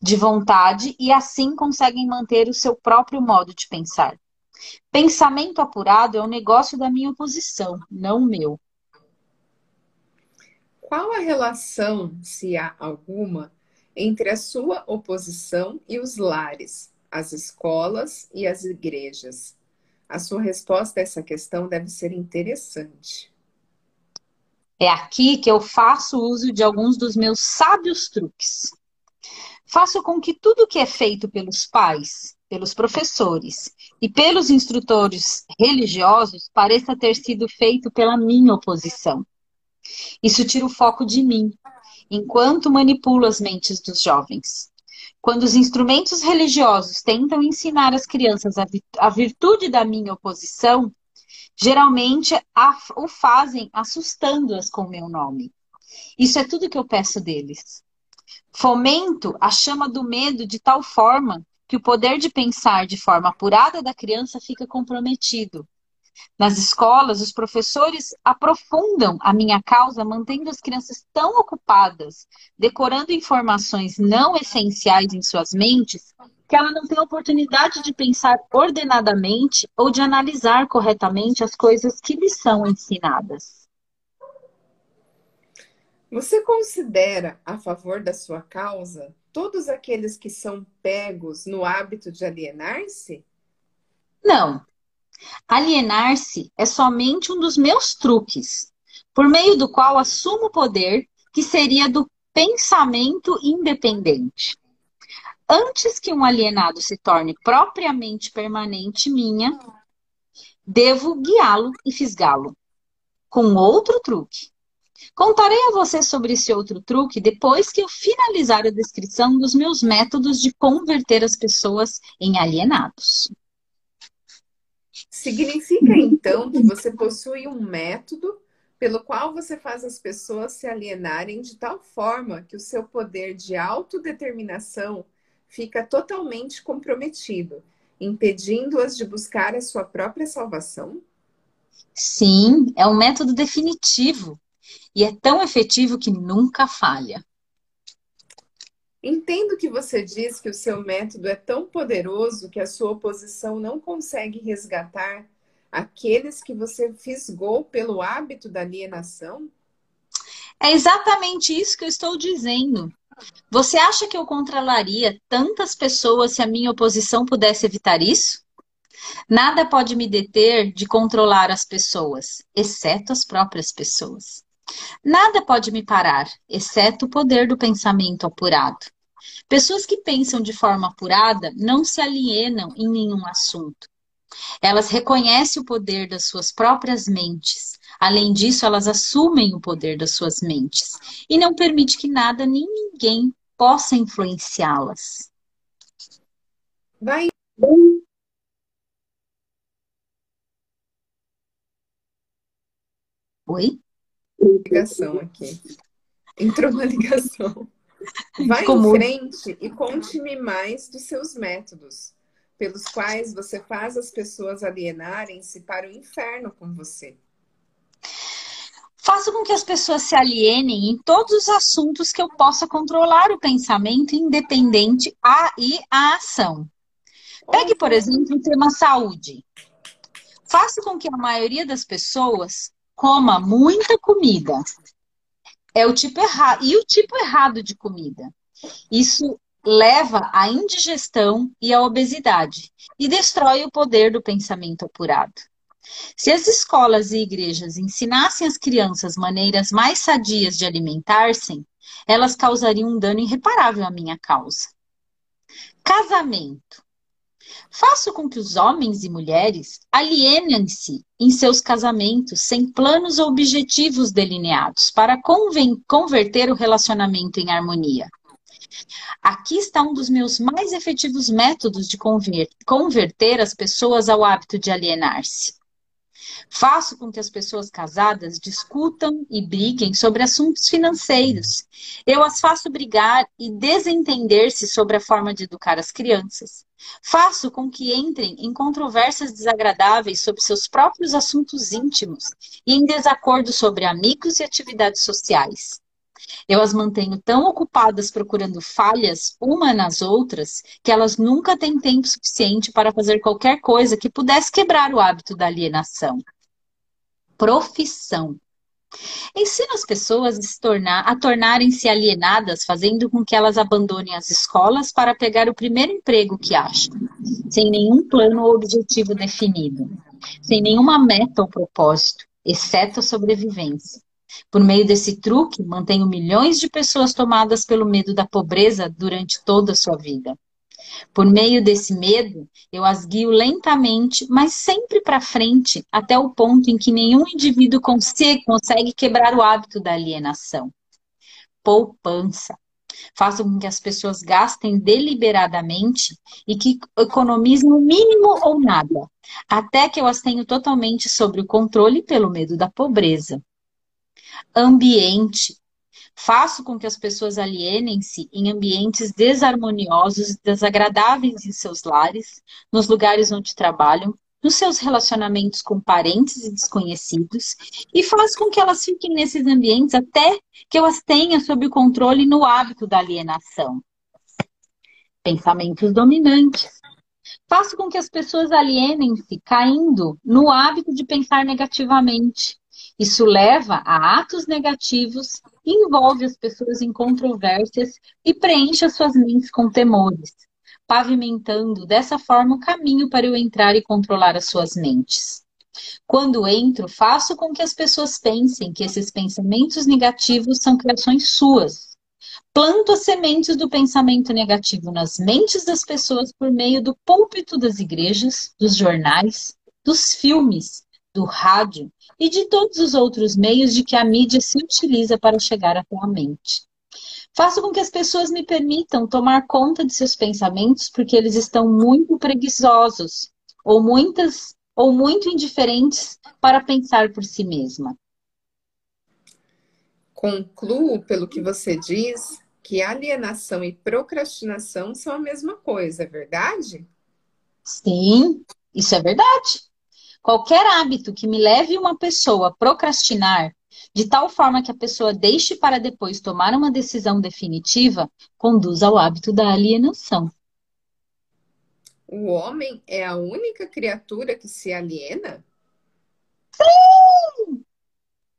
de vontade e assim conseguem manter o seu próprio modo de pensar. Pensamento apurado é um negócio da minha oposição, não meu. Qual a relação, se há alguma, entre a sua oposição e os lares, as escolas e as igrejas? A sua resposta a essa questão deve ser interessante. É aqui que eu faço uso de alguns dos meus sábios truques. Faço com que tudo que é feito pelos pais, pelos professores e pelos instrutores religiosos pareça ter sido feito pela minha oposição. Isso tira o foco de mim, enquanto manipulo as mentes dos jovens. Quando os instrumentos religiosos tentam ensinar as crianças a virtude da minha oposição, geralmente o fazem assustando-as com o meu nome. Isso é tudo que eu peço deles. Fomento a chama do medo de tal forma que o poder de pensar de forma apurada da criança fica comprometido. Nas escolas, os professores aprofundam a minha causa, mantendo as crianças tão ocupadas, decorando informações não essenciais em suas mentes, que ela não tem oportunidade de pensar ordenadamente ou de analisar corretamente as coisas que lhes são ensinadas. Você considera a favor da sua causa todos aqueles que são pegos no hábito de alienar-se? Não, Alienar-se é somente um dos meus truques, por meio do qual assumo o poder que seria do pensamento independente. Antes que um alienado se torne propriamente permanente minha, devo guiá-lo e fisgá-lo com outro truque. Contarei a você sobre esse outro truque depois que eu finalizar a descrição dos meus métodos de converter as pessoas em alienados. Significa então que você possui um método pelo qual você faz as pessoas se alienarem de tal forma que o seu poder de autodeterminação fica totalmente comprometido, impedindo-as de buscar a sua própria salvação? Sim, é um método definitivo e é tão efetivo que nunca falha. Entendo que você diz que o seu método é tão poderoso que a sua oposição não consegue resgatar aqueles que você fisgou pelo hábito da alienação? É exatamente isso que eu estou dizendo. Você acha que eu controlaria tantas pessoas se a minha oposição pudesse evitar isso? Nada pode me deter de controlar as pessoas, exceto as próprias pessoas. Nada pode me parar, exceto o poder do pensamento apurado. Pessoas que pensam de forma apurada não se alienam em nenhum assunto. Elas reconhecem o poder das suas próprias mentes. Além disso, elas assumem o poder das suas mentes e não permite que nada nem ninguém possa influenciá-las. Vai. Oi? Ligação aqui. Entrou uma ligação. Vai em frente e conte-me mais dos seus métodos, pelos quais você faz as pessoas alienarem-se para o inferno com você. Faço com que as pessoas se alienem em todos os assuntos que eu possa controlar o pensamento independente a e a ação. Pegue, por exemplo, o tema saúde. Faça com que a maioria das pessoas coma muita comida. É o tipo errado. E o tipo errado de comida. Isso leva à indigestão e à obesidade e destrói o poder do pensamento apurado. Se as escolas e igrejas ensinassem às crianças maneiras mais sadias de alimentar-se, elas causariam um dano irreparável à minha causa. Casamento. Faço com que os homens e mulheres alienem-se em seus casamentos sem planos ou objetivos delineados para converter o relacionamento em harmonia. Aqui está um dos meus mais efetivos métodos de converter as pessoas ao hábito de alienar-se. Faço com que as pessoas casadas discutam e briguem sobre assuntos financeiros. Eu as faço brigar e desentender-se sobre a forma de educar as crianças. Faço com que entrem em controvérsias desagradáveis sobre seus próprios assuntos íntimos e em desacordo sobre amigos e atividades sociais. Eu as mantenho tão ocupadas procurando falhas uma nas outras que elas nunca têm tempo suficiente para fazer qualquer coisa que pudesse quebrar o hábito da alienação profissão. Ensina as pessoas a, tornar, a tornarem-se alienadas, fazendo com que elas abandonem as escolas para pegar o primeiro emprego que acham, sem nenhum plano ou objetivo definido, sem nenhuma meta ou propósito, exceto a sobrevivência. Por meio desse truque, mantenho milhões de pessoas tomadas pelo medo da pobreza durante toda a sua vida. Por meio desse medo, eu as guio lentamente, mas sempre para frente, até o ponto em que nenhum indivíduo consegue quebrar o hábito da alienação. Poupança. Faço com que as pessoas gastem deliberadamente e que economizem o mínimo ou nada, até que eu as tenho totalmente sob o controle pelo medo da pobreza. Ambiente. Faço com que as pessoas alienem-se em ambientes desarmoniosos e desagradáveis em seus lares, nos lugares onde trabalham, nos seus relacionamentos com parentes e desconhecidos, e faz com que elas fiquem nesses ambientes até que eu as tenha sob o controle no hábito da alienação. Pensamentos dominantes. Faço com que as pessoas alienem-se caindo no hábito de pensar negativamente. Isso leva a atos negativos envolve as pessoas em controvérsias e preenche as suas mentes com temores, pavimentando dessa forma o caminho para eu entrar e controlar as suas mentes. Quando entro, faço com que as pessoas pensem que esses pensamentos negativos são criações suas. Planto as sementes do pensamento negativo nas mentes das pessoas por meio do púlpito das igrejas, dos jornais, dos filmes, do rádio e de todos os outros meios de que a mídia se utiliza para chegar até a mente. Faço com que as pessoas me permitam tomar conta de seus pensamentos porque eles estão muito preguiçosos ou muitas ou muito indiferentes para pensar por si mesma. Concluo pelo que você diz que alienação e procrastinação são a mesma coisa, é verdade? Sim, isso é verdade. Qualquer hábito que me leve uma pessoa a procrastinar, de tal forma que a pessoa deixe para depois tomar uma decisão definitiva, conduz ao hábito da alienação. O homem é a única criatura que se aliena? Sim!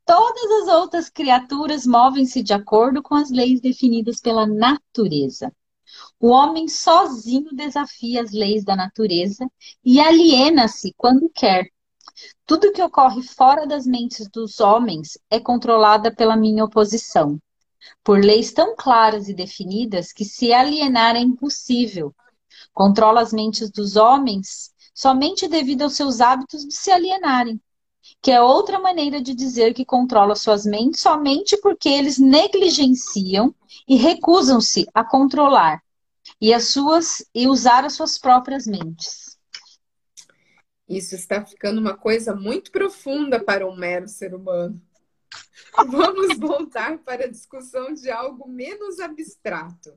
Todas as outras criaturas movem-se de acordo com as leis definidas pela natureza. O homem sozinho desafia as leis da natureza e aliena-se quando quer, tudo que ocorre fora das mentes dos homens é controlada pela minha oposição, por leis tão claras e definidas que se alienar é impossível. Controla as mentes dos homens somente devido aos seus hábitos de se alienarem, que é outra maneira de dizer que controla suas mentes somente porque eles negligenciam e recusam-se a controlar e as suas e usar as suas próprias mentes. Isso está ficando uma coisa muito profunda para um mero ser humano. Vamos voltar para a discussão de algo menos abstrato.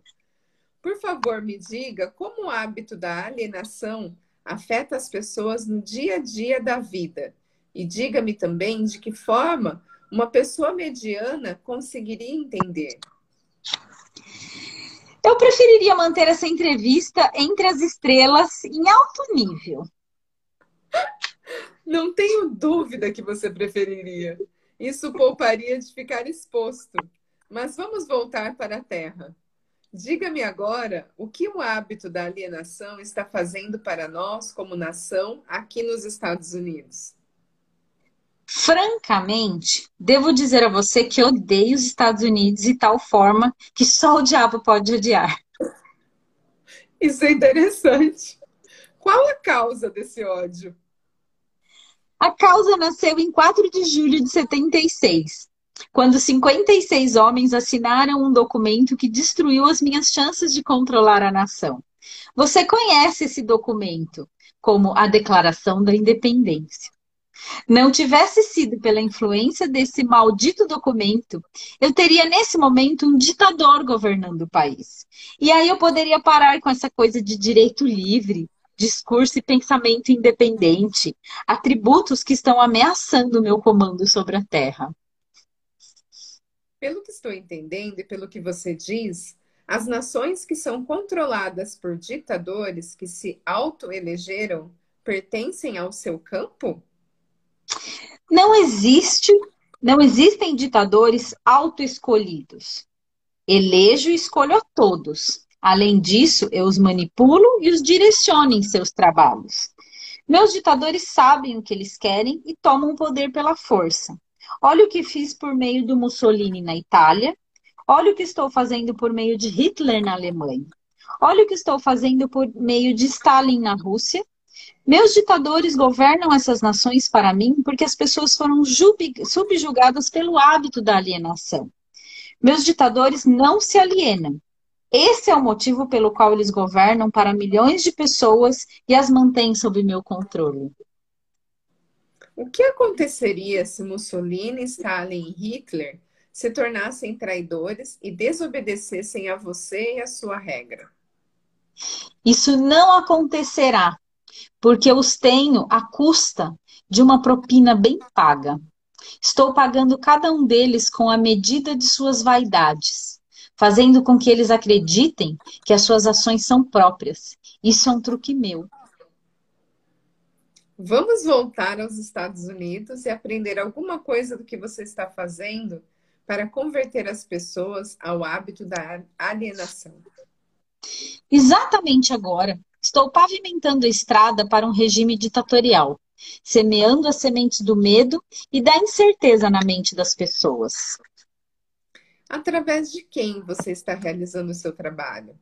Por favor, me diga como o hábito da alienação afeta as pessoas no dia a dia da vida. E diga-me também de que forma uma pessoa mediana conseguiria entender. Eu preferiria manter essa entrevista entre as estrelas em alto nível. Não tenho dúvida que você preferiria. Isso pouparia de ficar exposto. Mas vamos voltar para a Terra. Diga-me agora o que o hábito da alienação está fazendo para nós, como nação, aqui nos Estados Unidos. Francamente, devo dizer a você que odeio os Estados Unidos de tal forma que só o diabo pode odiar. Isso é interessante. Qual a causa desse ódio? A causa nasceu em 4 de julho de 76, quando 56 homens assinaram um documento que destruiu as minhas chances de controlar a nação. Você conhece esse documento como a Declaração da Independência. Não tivesse sido pela influência desse maldito documento, eu teria nesse momento um ditador governando o país. E aí eu poderia parar com essa coisa de direito livre, discurso e pensamento independente, atributos que estão ameaçando o meu comando sobre a Terra. Pelo que estou entendendo e pelo que você diz, as nações que são controladas por ditadores que se autoelegeram pertencem ao seu campo? Não existe, não existem ditadores autoescolhidos. Elejo e escolho a todos. Além disso, eu os manipulo e os direciono em seus trabalhos. Meus ditadores sabem o que eles querem e tomam o poder pela força. Olha o que fiz por meio do Mussolini na Itália. Olha o que estou fazendo por meio de Hitler na Alemanha. Olha o que estou fazendo por meio de Stalin na Rússia. Meus ditadores governam essas nações para mim porque as pessoas foram subjugadas pelo hábito da alienação. Meus ditadores não se alienam. Esse é o motivo pelo qual eles governam para milhões de pessoas e as mantêm sob meu controle. O que aconteceria se Mussolini, Stalin e Hitler se tornassem traidores e desobedecessem a você e a sua regra? Isso não acontecerá, porque eu os tenho à custa de uma propina bem paga. Estou pagando cada um deles com a medida de suas vaidades, fazendo com que eles acreditem que as suas ações são próprias. Isso é um truque meu. Vamos voltar aos Estados Unidos e aprender alguma coisa do que você está fazendo para converter as pessoas ao hábito da alienação. Exatamente agora, estou pavimentando a estrada para um regime ditatorial, semeando as sementes do medo e da incerteza na mente das pessoas. Através de quem você está realizando o seu trabalho?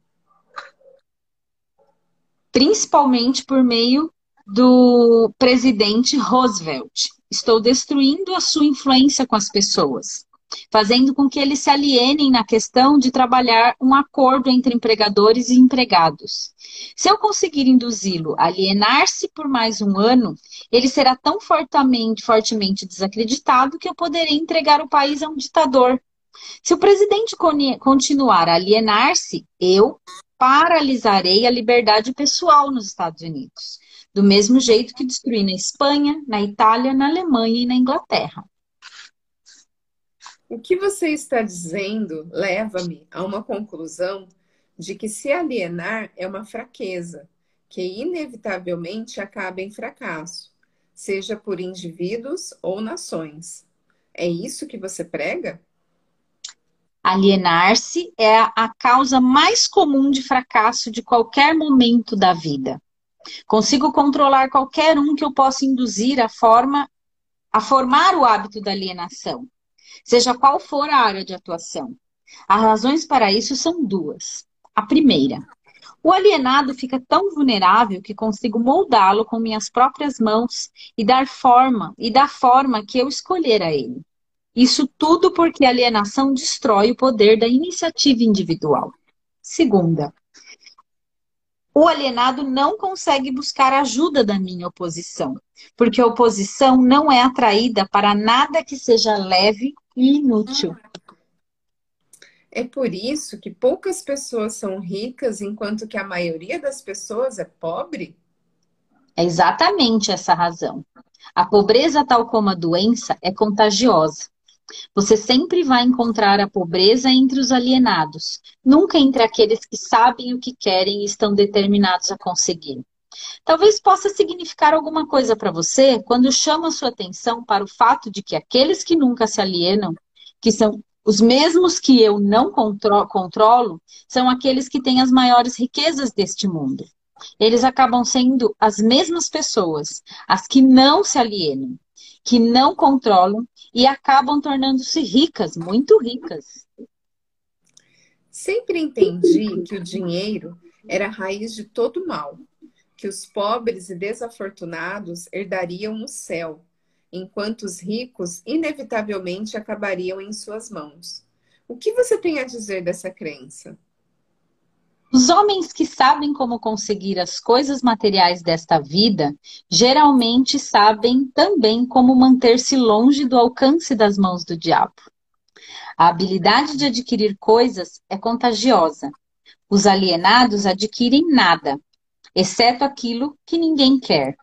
Principalmente por meio do presidente Roosevelt. Estou destruindo a sua influência com as pessoas, fazendo com que eles se alienem na questão de trabalhar um acordo entre empregadores e empregados. Se eu conseguir induzi-lo a alienar-se por mais um ano, ele será tão fortemente, fortemente desacreditado que eu poderei entregar o país a um ditador. Se o presidente continuar a alienar-se, eu paralisarei a liberdade pessoal nos Estados Unidos do mesmo jeito que destruí na Espanha, na Itália, na Alemanha e na Inglaterra. O que você está dizendo leva-me a uma conclusão de que se alienar é uma fraqueza, que inevitavelmente acaba em fracasso, seja por indivíduos ou nações. É isso que você prega? Alienar-se é a causa mais comum de fracasso de qualquer momento da vida. Consigo controlar qualquer um que eu possa induzir a forma a formar o hábito da alienação, seja qual for a área de atuação. As razões para isso são duas. A primeira, o alienado fica tão vulnerável que consigo moldá-lo com minhas próprias mãos e dar forma e da forma que eu escolher a ele. Isso tudo porque a alienação destrói o poder da iniciativa individual. Segunda, o alienado não consegue buscar ajuda da minha oposição, porque a oposição não é atraída para nada que seja leve e inútil. É por isso que poucas pessoas são ricas, enquanto que a maioria das pessoas é pobre? É exatamente essa razão. A pobreza, tal como a doença, é contagiosa. Você sempre vai encontrar a pobreza entre os alienados, nunca entre aqueles que sabem o que querem e estão determinados a conseguir. Talvez possa significar alguma coisa para você quando chama sua atenção para o fato de que aqueles que nunca se alienam, que são os mesmos que eu não contro controlo, são aqueles que têm as maiores riquezas deste mundo. Eles acabam sendo as mesmas pessoas, as que não se alienam, que não controlam e acabam tornando-se ricas, muito ricas. Sempre entendi que o dinheiro era a raiz de todo mal, que os pobres e desafortunados herdariam o céu, enquanto os ricos inevitavelmente acabariam em suas mãos. O que você tem a dizer dessa crença? Os homens que sabem como conseguir as coisas materiais desta vida geralmente sabem também como manter-se longe do alcance das mãos do diabo. A habilidade de adquirir coisas é contagiosa. Os alienados adquirem nada, exceto aquilo que ninguém quer.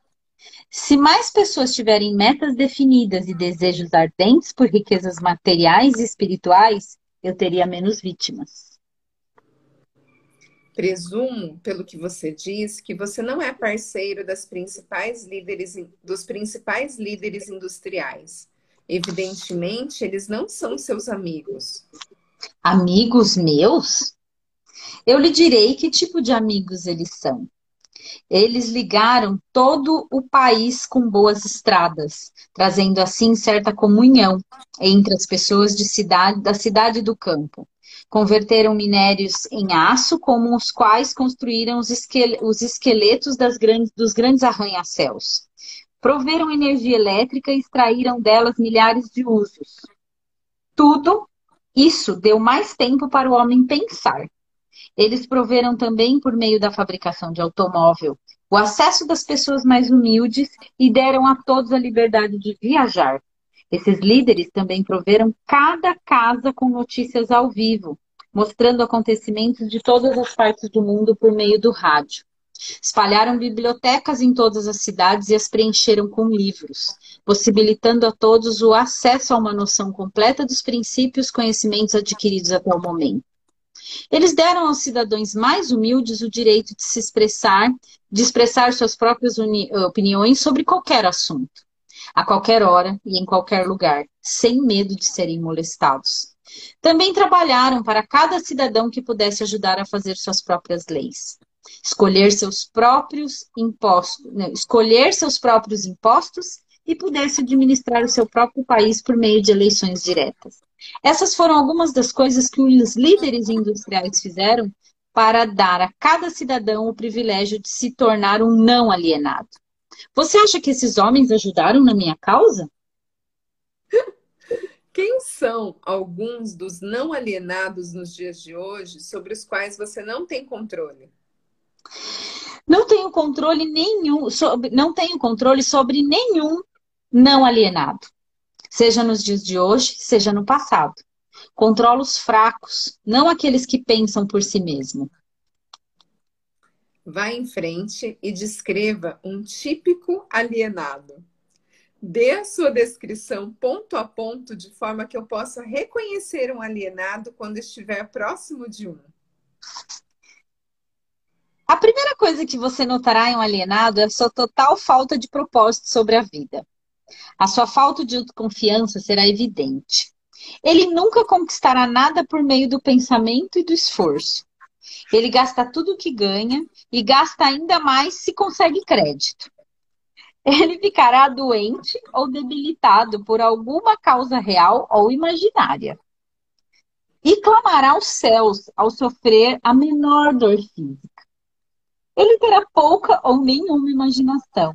Se mais pessoas tiverem metas definidas e desejos ardentes por riquezas materiais e espirituais, eu teria menos vítimas. Presumo, pelo que você diz, que você não é parceiro das principais líderes, dos principais líderes industriais. Evidentemente, eles não são seus amigos. Amigos meus? Eu lhe direi que tipo de amigos eles são. Eles ligaram todo o país com boas estradas, trazendo assim certa comunhão entre as pessoas de cidade, da cidade e do campo. Converteram minérios em aço, como os quais construíram os, os esqueletos grandes, dos grandes arranha-céus. Proveram energia elétrica e extraíram delas milhares de usos. Tudo isso deu mais tempo para o homem pensar. Eles proveram também, por meio da fabricação de automóvel, o acesso das pessoas mais humildes e deram a todos a liberdade de viajar. Esses líderes também proveram cada casa com notícias ao vivo, mostrando acontecimentos de todas as partes do mundo por meio do rádio. Espalharam bibliotecas em todas as cidades e as preencheram com livros, possibilitando a todos o acesso a uma noção completa dos princípios e conhecimentos adquiridos até o momento. Eles deram aos cidadãos mais humildes o direito de se expressar, de expressar suas próprias opiniões sobre qualquer assunto a qualquer hora e em qualquer lugar, sem medo de serem molestados. Também trabalharam para cada cidadão que pudesse ajudar a fazer suas próprias leis. Escolher seus próprios impostos, não, escolher seus próprios impostos e pudesse administrar o seu próprio país por meio de eleições diretas. Essas foram algumas das coisas que os líderes industriais fizeram para dar a cada cidadão o privilégio de se tornar um não alienado. Você acha que esses homens ajudaram na minha causa? Quem são alguns dos não alienados nos dias de hoje sobre os quais você não tem controle? Não tenho controle nenhum, sobre, não tenho controle sobre nenhum não alienado. Seja nos dias de hoje, seja no passado. Controlo os fracos, não aqueles que pensam por si mesmo. Vá em frente e descreva um típico alienado. Dê a sua descrição ponto a ponto, de forma que eu possa reconhecer um alienado quando estiver próximo de um. A primeira coisa que você notará em um alienado é a sua total falta de propósito sobre a vida. A sua falta de autoconfiança será evidente. Ele nunca conquistará nada por meio do pensamento e do esforço. Ele gasta tudo o que ganha e gasta ainda mais se consegue crédito. Ele ficará doente ou debilitado por alguma causa real ou imaginária. E clamará aos céus ao sofrer a menor dor física. Ele terá pouca ou nenhuma imaginação.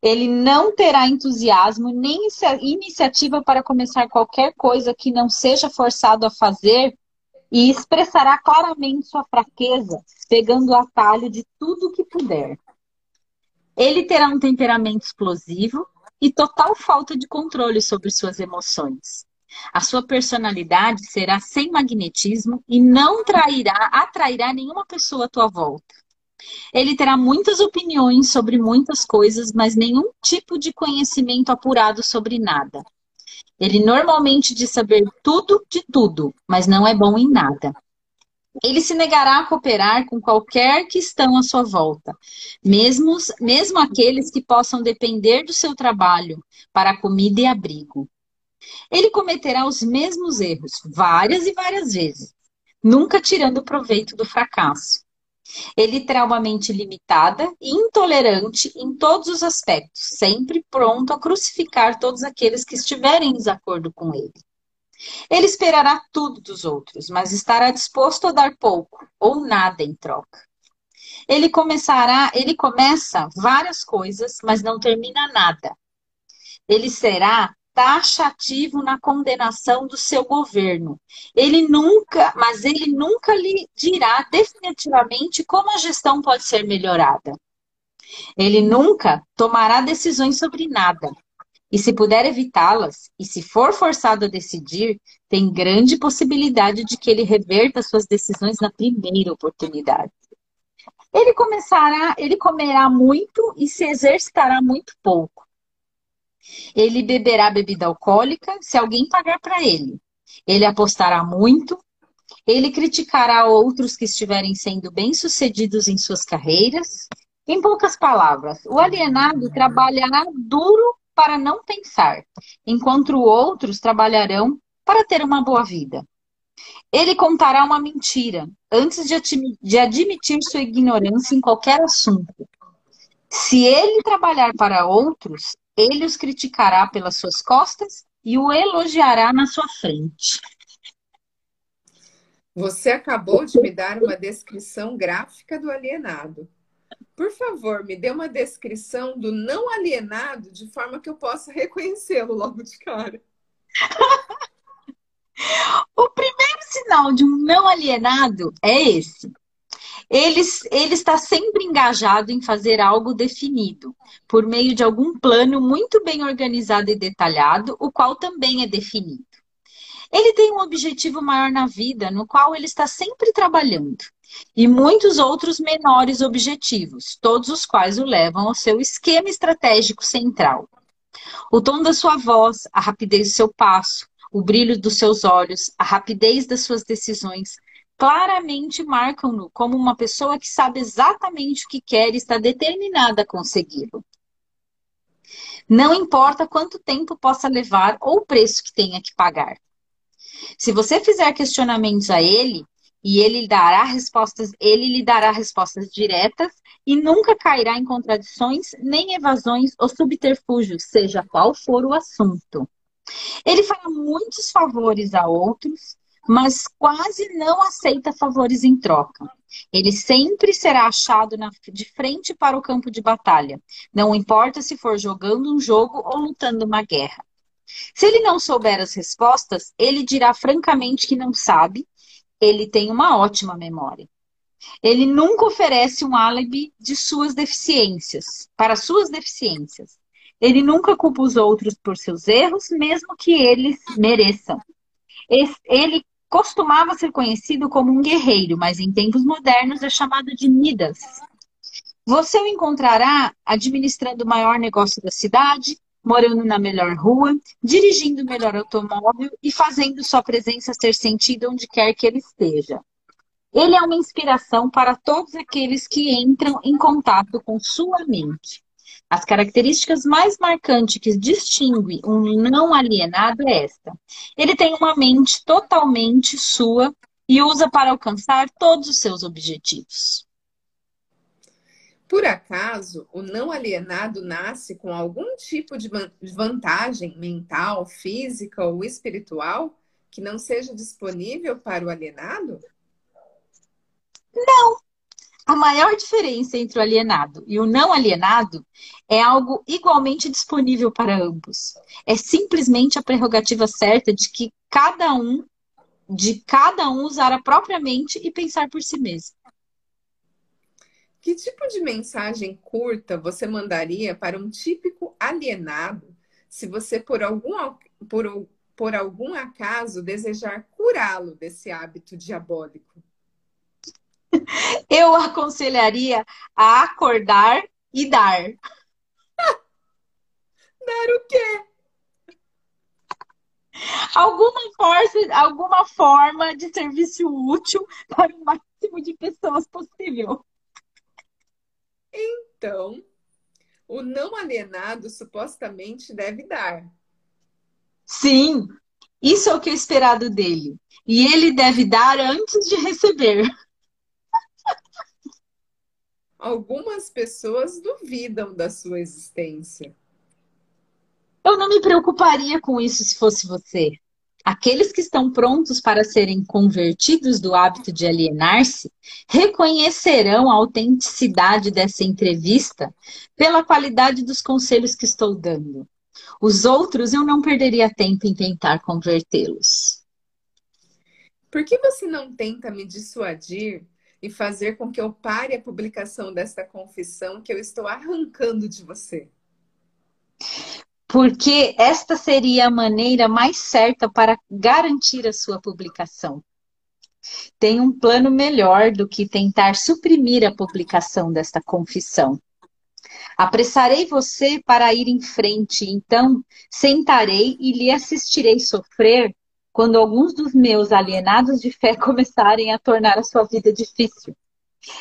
Ele não terá entusiasmo nem iniciativa para começar qualquer coisa que não seja forçado a fazer e expressará claramente sua fraqueza, pegando o atalho de tudo que puder. Ele terá um temperamento explosivo e total falta de controle sobre suas emoções. A sua personalidade será sem magnetismo e não trairá, atrairá nenhuma pessoa à tua volta. Ele terá muitas opiniões sobre muitas coisas, mas nenhum tipo de conhecimento apurado sobre nada. Ele normalmente diz saber tudo de tudo, mas não é bom em nada. Ele se negará a cooperar com qualquer que estão à sua volta, mesmo, mesmo aqueles que possam depender do seu trabalho para comida e abrigo. Ele cometerá os mesmos erros várias e várias vezes, nunca tirando proveito do fracasso. Ele terá uma mente limitada e intolerante em todos os aspectos, sempre pronto a crucificar todos aqueles que estiverem em desacordo com ele. Ele esperará tudo dos outros, mas estará disposto a dar pouco ou nada em troca. Ele começará, ele começa várias coisas, mas não termina nada. Ele será taxativo na condenação do seu governo. Ele nunca, mas ele nunca lhe dirá definitivamente como a gestão pode ser melhorada. Ele nunca tomará decisões sobre nada. E se puder evitá-las, e se for forçado a decidir, tem grande possibilidade de que ele reverta suas decisões na primeira oportunidade. Ele começará, ele comerá muito e se exercitará muito pouco. Ele beberá bebida alcoólica se alguém pagar para ele. Ele apostará muito. Ele criticará outros que estiverem sendo bem-sucedidos em suas carreiras. Em poucas palavras, o alienado trabalhará duro para não pensar, enquanto outros trabalharão para ter uma boa vida. Ele contará uma mentira antes de admitir sua ignorância em qualquer assunto. Se ele trabalhar para outros, ele os criticará pelas suas costas e o elogiará na sua frente. Você acabou de me dar uma descrição gráfica do alienado. Por favor, me dê uma descrição do não alienado de forma que eu possa reconhecê-lo logo de cara. o primeiro sinal de um não alienado é esse. Ele, ele está sempre engajado em fazer algo definido, por meio de algum plano muito bem organizado e detalhado, o qual também é definido. Ele tem um objetivo maior na vida, no qual ele está sempre trabalhando, e muitos outros menores objetivos, todos os quais o levam ao seu esquema estratégico central. O tom da sua voz, a rapidez do seu passo, o brilho dos seus olhos, a rapidez das suas decisões, claramente marcam-no como uma pessoa que sabe exatamente o que quer e está determinada a consegui-lo. Não importa quanto tempo possa levar ou o preço que tenha que pagar. Se você fizer questionamentos a ele, e ele dará respostas, ele lhe dará respostas diretas e nunca cairá em contradições, nem evasões ou subterfúgios, seja qual for o assunto. Ele fará muitos favores a outros, mas quase não aceita favores em troca. Ele sempre será achado na, de frente para o campo de batalha, não importa se for jogando um jogo ou lutando uma guerra. Se ele não souber as respostas, ele dirá francamente que não sabe. Ele tem uma ótima memória. Ele nunca oferece um álibi de suas deficiências, para suas deficiências. Ele nunca culpa os outros por seus erros, mesmo que eles mereçam. Ele costumava ser conhecido como um guerreiro, mas em tempos modernos é chamado de Midas. Você o encontrará administrando o maior negócio da cidade, morando na melhor rua, dirigindo o melhor automóvel e fazendo sua presença ser sentida onde quer que ele esteja. Ele é uma inspiração para todos aqueles que entram em contato com sua mente. As características mais marcantes que distinguem um não alienado é esta. Ele tem uma mente totalmente sua e usa para alcançar todos os seus objetivos. Por acaso, o não alienado nasce com algum tipo de vantagem mental, física ou espiritual que não seja disponível para o alienado? Não, a maior diferença entre o alienado e o não alienado é algo igualmente disponível para ambos. É simplesmente a prerrogativa certa de que cada um de cada um usar a própria mente e pensar por si mesmo. Que tipo de mensagem curta você mandaria para um típico alienado se você, por algum, por, por algum acaso, desejar curá-lo desse hábito diabólico? Eu aconselharia a acordar e dar. dar o quê? Alguma forma, alguma forma de serviço útil para o máximo de pessoas possível. Então, o não alienado supostamente deve dar. Sim, isso é o que é esperado dele. E ele deve dar antes de receber. Algumas pessoas duvidam da sua existência. Eu não me preocuparia com isso se fosse você. Aqueles que estão prontos para serem convertidos do hábito de alienar-se reconhecerão a autenticidade dessa entrevista pela qualidade dos conselhos que estou dando. Os outros eu não perderia tempo em tentar convertê-los. Por que você não tenta me dissuadir e fazer com que eu pare a publicação desta confissão que eu estou arrancando de você? porque esta seria a maneira mais certa para garantir a sua publicação. Tem um plano melhor do que tentar suprimir a publicação desta confissão. Apressarei você para ir em frente, então sentarei e lhe assistirei sofrer quando alguns dos meus alienados de fé começarem a tornar a sua vida difícil.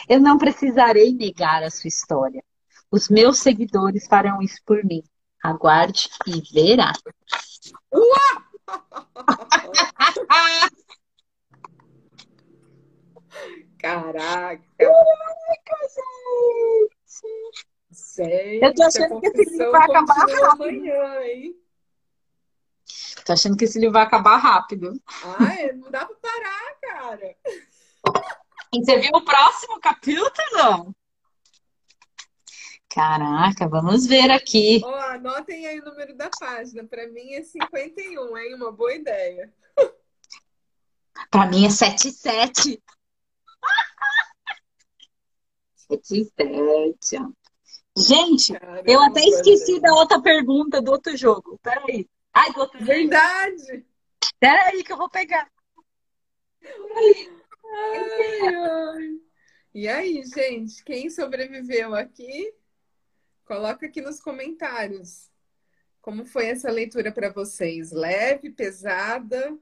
Eu não precisarei negar a sua história. Os meus seguidores farão isso por mim. Aguarde e verá. Caraca! Caraca, gente! Sério? Eu tô achando que esse livro vai acabar rápido. Amanhã, hein? Tô achando que esse livro vai acabar rápido. Ai, não dá pra parar, cara. E você viu o próximo capítulo? Caraca, vamos ver aqui. Ó, anotem aí o número da página. Para mim é 51, hein? Uma boa ideia. Para mim é 77. 77. Gente, Caramba, eu até esqueci da outra pergunta do outro jogo. Peraí. Ai, do outro Verdade. Peraí que eu vou pegar. Ai, ai. E aí, gente, quem sobreviveu aqui? Coloca aqui nos comentários. Como foi essa leitura para vocês? Leve, pesada?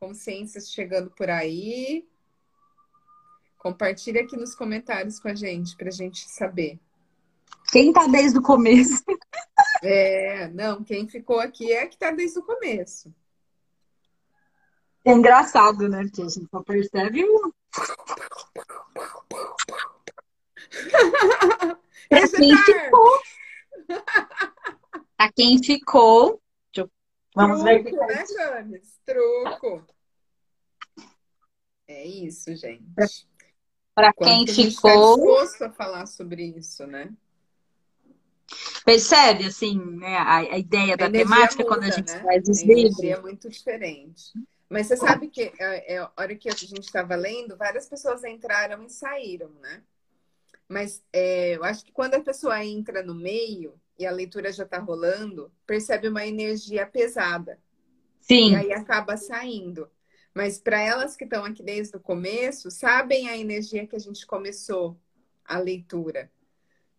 Consciências chegando por aí? Compartilha aqui nos comentários com a gente, para a gente saber. Quem tá desde o começo? É, não, quem ficou aqui é que tá desde o começo. É engraçado, né? Porque a gente só percebe um. Pra quem ficou. pra quem ficou. Vamos Truco, ver. Né, James? Truco. É isso, gente. Para quem ficou. Tá disposto a falar sobre isso, né? Percebe, assim, né, a, a ideia a da temática muda, quando a gente né? faz os livros? é muito diferente. Mas você sabe que é, é, a hora que a gente estava lendo, várias pessoas entraram e saíram, né? Mas é, eu acho que quando a pessoa entra no meio e a leitura já está rolando, percebe uma energia pesada. Sim. E aí acaba saindo. Mas para elas que estão aqui desde o começo, sabem a energia que a gente começou a leitura.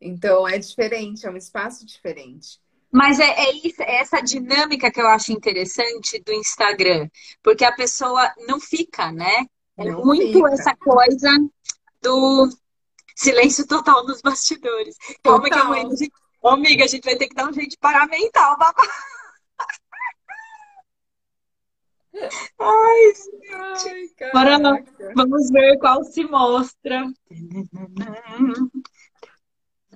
Então é diferente, é um espaço diferente. Mas é, é, isso, é essa dinâmica que eu acho interessante do Instagram, porque a pessoa não fica, né? É não muito fica. essa coisa do Silêncio total nos bastidores. Calma que amanhã a gente... Ô, amiga, a gente vai ter que dar um jeito de paramentar o babá. Ai, gente. Ai, Bora. Vamos ver qual se mostra.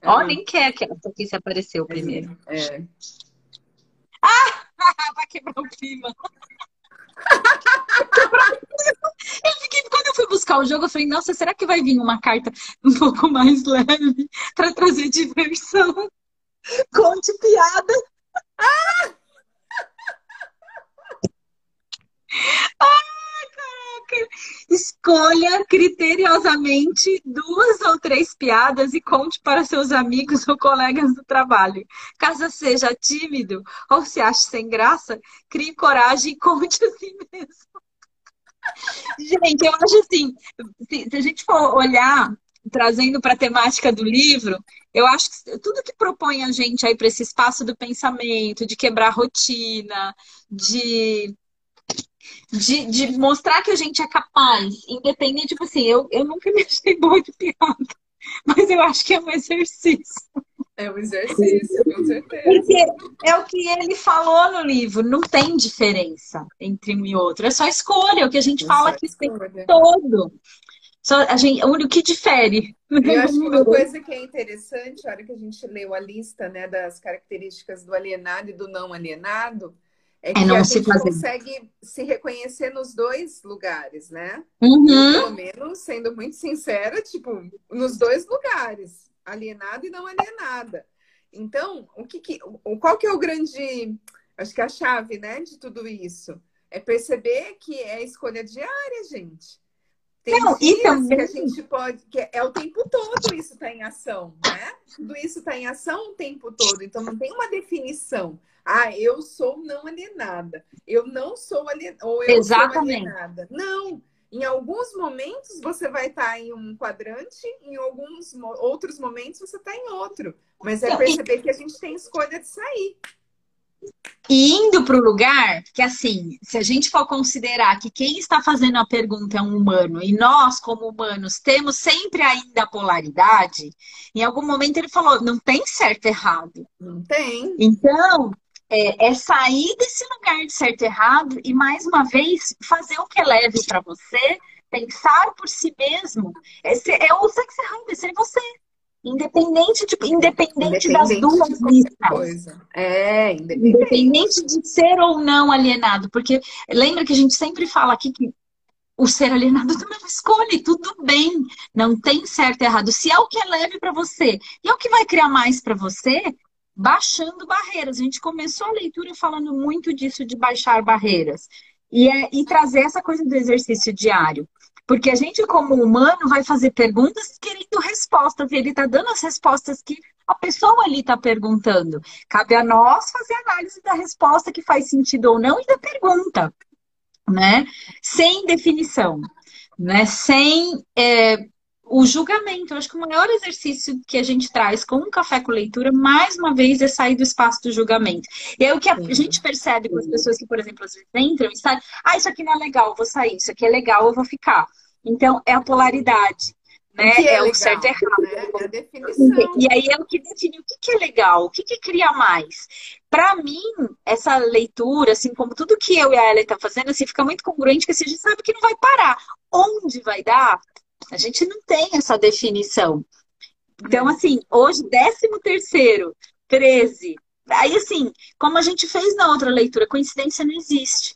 Ó, oh, nem quer que essa aqui se apareceu primeiro. É. Ah! Vai quebrar o clima. eu fiquei, quando eu fui buscar o jogo, eu falei, nossa, será que vai vir uma carta um pouco mais leve para trazer diversão? Conte piada. Ah! Escolha criteriosamente duas ou três piadas e conte para seus amigos ou colegas do trabalho. Caso seja tímido ou se ache sem graça, crie coragem e conte a si mesmo. Gente, eu acho assim, se, a gente for olhar trazendo para a temática do livro, eu acho que tudo que propõe a gente aí para esse espaço do pensamento, de quebrar rotina, de, de, de, mostrar que a gente é capaz, independente, tipo assim, eu, eu nunca me achei boa de piada, mas eu acho que é um exercício. É um exercício, com certeza. Porque é o que ele falou no livro, não tem diferença entre um e outro, é só escolha, o que a gente é fala aqui todo. Só a gente, o que difere. Eu acho que uma coisa que é interessante, a hora que a gente leu a lista né, das características do alienado e do não alienado, é, é que a gente fazer. consegue se reconhecer nos dois lugares, né? Uhum. Eu, pelo menos, sendo muito sincera, tipo, nos dois lugares, alienada e não alienada. Então, o que, que qual que é o grande, acho que a chave, né, de tudo isso? É perceber que é escolha diária, gente. Tem não, dias também... que a gente pode. Que é o tempo todo isso está em ação, né? Tudo isso está em ação o tempo todo. Então não tem uma definição. Ah, eu sou não alienada. Eu não sou alienada. Ou eu Exatamente. sou alienada. Não. Em alguns momentos você vai estar tá em um quadrante, em alguns outros momentos você está em outro. Mas é perceber que a gente tem escolha de sair. E indo para o lugar que, assim, se a gente for considerar que quem está fazendo a pergunta é um humano e nós, como humanos, temos sempre ainda a polaridade, em algum momento ele falou: não tem certo e errado. Não tem. Então, é, é, sair desse lugar de certo e errado e, mais uma vez, fazer o que é leve para você, pensar por si mesmo. É, é o sexo errado, é ser você. Independente, independente, independente das duas listas. É, independente. independente de ser ou não alienado. Porque lembra que a gente sempre fala aqui que o ser alienado também é uma escolha, e tudo bem. Não tem certo e errado. Se é o que é leve para você e é o que vai criar mais para você, baixando barreiras. A gente começou a leitura falando muito disso de baixar barreiras. E, é, e trazer essa coisa do exercício diário. Porque a gente, como humano, vai fazer perguntas querendo respostas, e ele está dando as respostas que a pessoa ali está perguntando. Cabe a nós fazer análise da resposta que faz sentido ou não e da pergunta, né? Sem definição, né? Sem é, o julgamento. Eu acho que o maior exercício que a gente traz com um café com leitura, mais uma vez, é sair do espaço do julgamento. E aí o que a gente percebe com as pessoas que, por exemplo, às vezes entram e saem, ah, isso aqui não é legal, eu vou sair, isso aqui é legal, eu vou ficar. Então, é a polaridade. Né? é, é o certo e errado. Né? É a definição. E aí é o que define o que, é legal, o que, que cria mais. Para mim, essa leitura, assim como tudo que eu e a Ellen tá fazendo, assim, fica muito congruente, que assim, a gente sabe que não vai parar. Onde vai dar? A gente não tem essa definição. Então, assim, hoje, 13 terceiro, 13. Aí, assim, como a gente fez na outra leitura, coincidência não existe.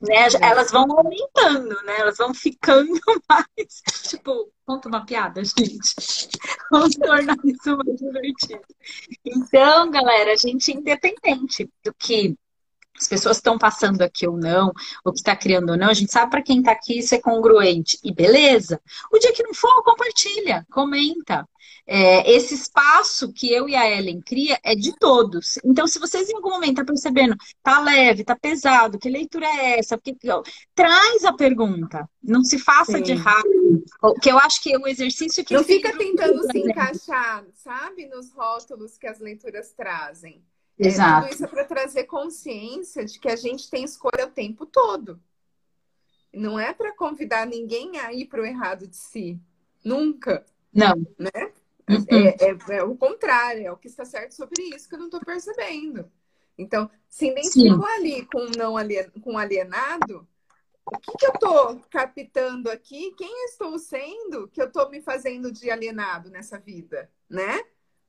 Né? Elas vão aumentando, né? Elas vão ficando mais. Tipo, conta uma piada, gente. Vamos tornar isso mais divertido. Então, galera, a gente, independente do que as pessoas estão passando aqui ou não, o que está criando ou não, a gente sabe para quem está aqui isso é congruente. E beleza. O dia que não for, compartilha, comenta. É, esse espaço que eu e a Ellen cria é de todos. Então, se vocês em algum momento estão tá percebendo, tá leve, tá pesado, que leitura é essa? Porque, ó, traz a pergunta. Não se faça Sim. de rápido. Que eu acho que é um exercício que. Não fica tentando se encaixar, sabe, nos rótulos que as leituras trazem. Exato. É, tudo isso é para trazer consciência de que a gente tem escolha o tempo todo. Não é para convidar ninguém a ir para o errado de si. Nunca. Não. Né? Uhum. É, é, é, o contrário, é o que está certo sobre isso que eu não estou percebendo. Então, se identificou ali com não alien, com alienado, o que, que eu estou captando aqui? Quem estou sendo que eu estou me fazendo de alienado nessa vida, né?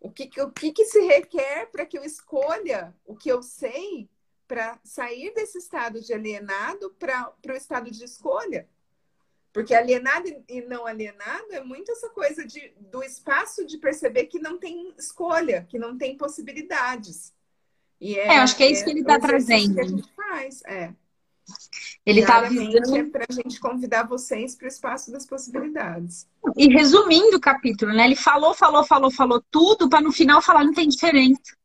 O que, o que, que se requer para que eu escolha o que eu sei para sair desse estado de alienado para o estado de escolha? Porque alienado e não alienado é muito essa coisa de, do espaço de perceber que não tem escolha, que não tem possibilidades. E é, é acho que é isso é, que ele está trazendo. Que a gente faz, é. Ele está avisando. É para a gente convidar vocês para o espaço das possibilidades. E resumindo o capítulo, né? Ele falou, falou, falou, falou tudo para no final falar não tem diferença.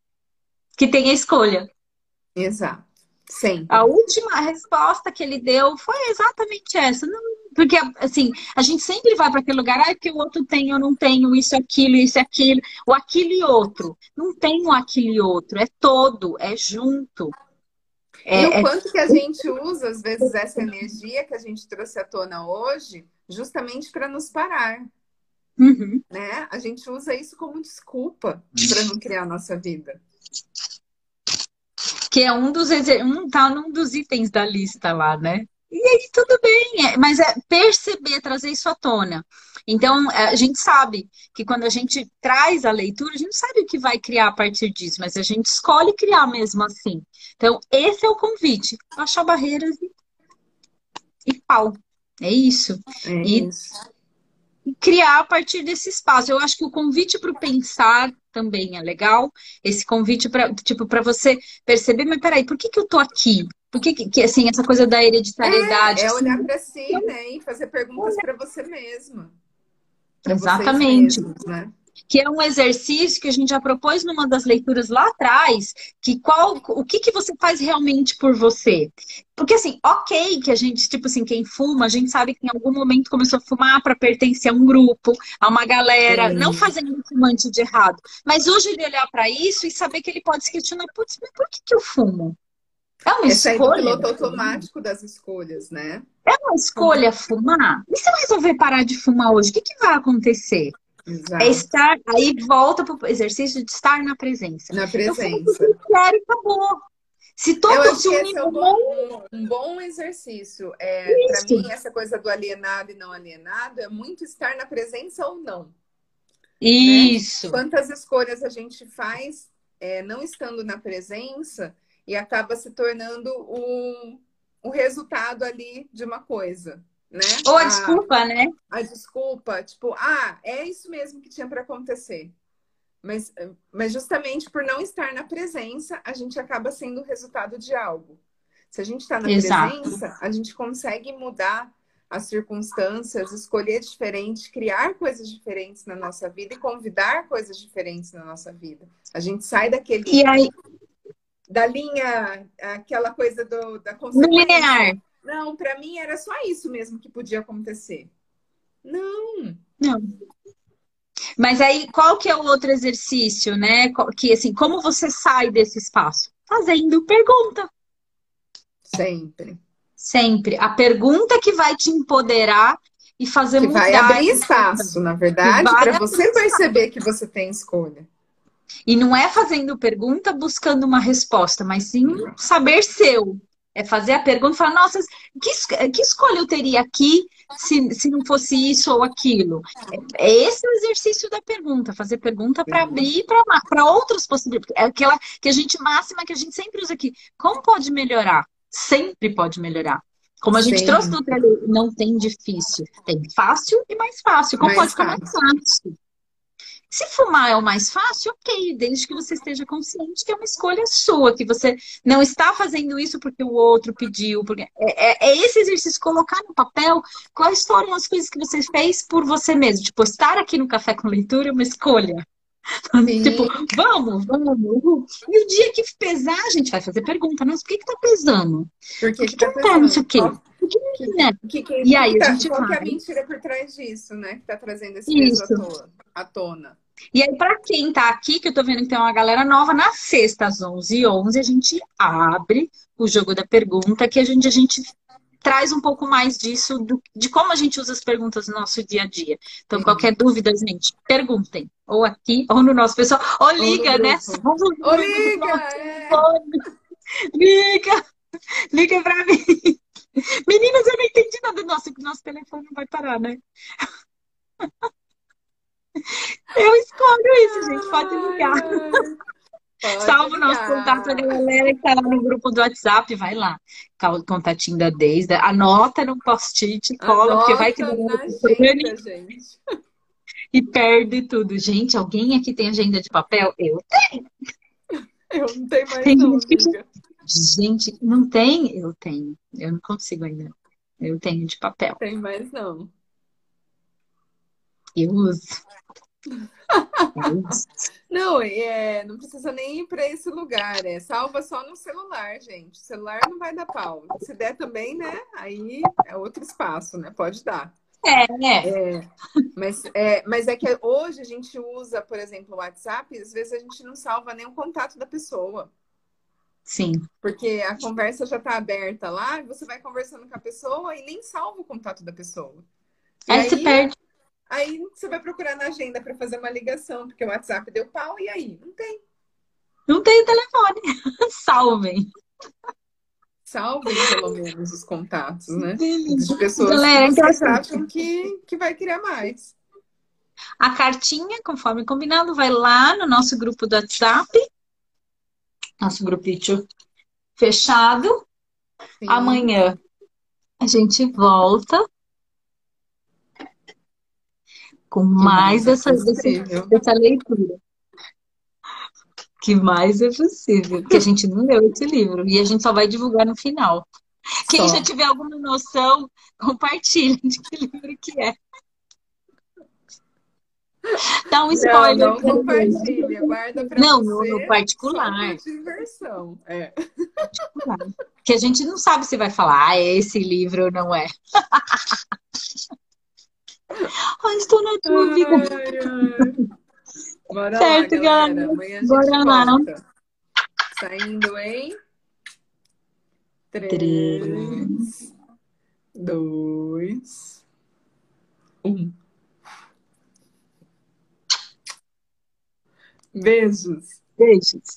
Que tem a escolha. Exato. Sim. A última resposta que ele deu foi exatamente essa. Não, porque, assim, a gente sempre vai para aquele lugar, ah, que o outro tem, eu não tenho, isso, aquilo, isso, aquilo, o aquilo e outro. Não tem o aquilo e outro, é todo, é junto. É, e o é quanto é... que a gente usa, às vezes, essa energia que a gente trouxe à tona hoje, justamente para nos parar. Uhum. Né? A gente usa isso como desculpa para não criar a nossa vida. Que é um dos um, tá num dos itens da lista lá, né? E aí tudo bem, é, mas é perceber, trazer isso à tona. Então, é, a gente sabe que quando a gente traz a leitura, a gente sabe o que vai criar a partir disso, mas a gente escolhe criar mesmo assim. Então, esse é o convite. Baixar barreiras e, e pau. É isso. É e, isso. criar a partir desse espaço. Eu acho que o convite para o pensar também é legal. Esse convite para tipo, você perceber, mas peraí, por que, que eu tô aqui? Por que, que, assim, essa coisa da hereditariedade? É, é assim, olhar para si, né? E fazer perguntas para você mesma. Exatamente. Mesmos, né? Que é um exercício que a gente já propôs numa das leituras lá atrás, que qual, o que, que você faz realmente por você? Porque assim, ok que a gente, tipo assim, quem fuma, a gente sabe que em algum momento começou a fumar para pertencer a um grupo, a uma galera, não fazendo um fumante de errado. Mas hoje ele olhar para isso e saber que ele pode se questionar, putz, mas por que, que eu fumo? É uma Essa escolha. É o piloto automático das escolhas, né? É uma escolha fumar? E se eu resolver parar de fumar hoje, o que, que vai acontecer? Exato. É estar, aí volta para o exercício de estar na presença. Na presença. Eu quero e acabou. Se todos se unirem. É um bom, um bom exercício. É, para mim, essa coisa do alienado e não alienado é muito estar na presença ou não. Né? Isso. Né? Quantas escolhas a gente faz é, não estando na presença e acaba se tornando um, um resultado ali de uma coisa. Né? Ou a, a desculpa, né? A desculpa, tipo, ah, é isso mesmo que tinha para acontecer. Mas, mas justamente por não estar na presença, a gente acaba sendo o resultado de algo. Se a gente está na Exato. presença, a gente consegue mudar as circunstâncias, escolher diferente, criar coisas diferentes na nossa vida e convidar coisas diferentes na nossa vida. A gente sai daquele. Aí, da linha, aquela coisa do, da consequência. Linear. Não, para mim era só isso mesmo que podia acontecer. Não. Não. Mas aí, qual que é o outro exercício, né? Que assim, como você sai desse espaço? Fazendo pergunta. Sempre. Sempre. A pergunta que vai te empoderar e fazer que mudar. Vai abrir espaço, na verdade, para você perceber que você tem escolha. E não é fazendo pergunta buscando uma resposta, mas sim saber seu. É fazer a pergunta e falar, nossa, que, que escolha eu teria aqui se, se não fosse isso ou aquilo? É, é esse o exercício da pergunta, fazer pergunta para abrir para outras possibilidades. É aquela que a gente máxima que a gente sempre usa aqui. Como pode melhorar? Sempre pode melhorar. Como a gente Sim. trouxe no trailer, não tem difícil. Tem fácil e mais fácil. Como mais pode ficar mais fácil? Se fumar é o mais fácil, ok, desde que você esteja consciente que é uma escolha sua, que você não está fazendo isso porque o outro pediu. Porque... É, é, é esse exercício, colocar no papel quais foram as coisas que você fez por você mesmo. Tipo, estar aqui no Café com Leitura é uma escolha. Sim. Tipo, vamos, vamos. E o dia que pesar, a gente vai fazer pergunta. Mas por que, que tá pesando? Por que, por que, que, tá, tá não sei o quê? Que, né? que, que, e aí, tá, a gente qual que é a mentira por trás disso, né? Que tá trazendo esse peso à tona. E aí, para quem tá aqui, que eu tô vendo que tem uma galera nova, na sexta, às 11h11, a gente abre o jogo da pergunta, que a gente, a gente traz um pouco mais disso, do, de como a gente usa as perguntas no nosso dia a dia. Então, uhum. qualquer dúvida, gente, perguntem. Ou aqui, ou no nosso pessoal. Ou liga, ou né? Ou liga! É. Liga! Liga pra mim! Meninas, eu não entendi nada. Nossa, que nosso telefone não vai parar, né? Eu escolho isso, gente. Pode ligar. Pode Salva o nosso contato da galera que tá lá no grupo do WhatsApp. Vai lá. Contatinho da Deise. Anota no post-it, cola, porque vai que agenda, gente. E perde tudo. Gente, alguém aqui tem agenda de papel? Eu tenho. Eu não tenho mais, tem não, gente que, Gente, não tem? Eu tenho. Eu não consigo ainda. Eu tenho de papel. Tem mais não. Eu uso. Eu uso. Não, é, não precisa nem ir para esse lugar, é salva só no celular, gente. O celular não vai dar pau. Se der também, né? Aí é outro espaço, né? Pode dar. É, é. É, mas, é, mas é que hoje a gente usa, por exemplo, o WhatsApp, às vezes a gente não salva nem o contato da pessoa. Sim. Porque a conversa já está aberta lá, você vai conversando com a pessoa e nem salva o contato da pessoa. E Aí você perde. Aí você vai procurar na agenda para fazer uma ligação, porque o WhatsApp deu pau, e aí? Não tem. Não tem telefone. Salvem. Salvem pelo menos os contatos, né? De pessoas Galera, que vocês acham que, que vai criar mais. A cartinha, conforme combinado, vai lá no nosso grupo do WhatsApp. Nosso grupinho fechado. Sim. Amanhã a gente volta com mais é dessa, possível. dessa leitura. Que mais é possível, porque a gente não leu esse livro e a gente só vai divulgar no final. Quem Só. já tiver alguma noção, compartilhe de que livro que é. Dá um Não, spoiler. não pra gente. compartilha, guarda para Não, você. no- no particular. Diversão. É. Que a gente não sabe se vai falar, ah, esse livro ou não é. Ai, estou na dúvida. Ai, ai. Bora Certo, lá, galera. galera. Amanhã Bora lá. volta. Saindo em Três. três, dois, um. Beijos. Beijos.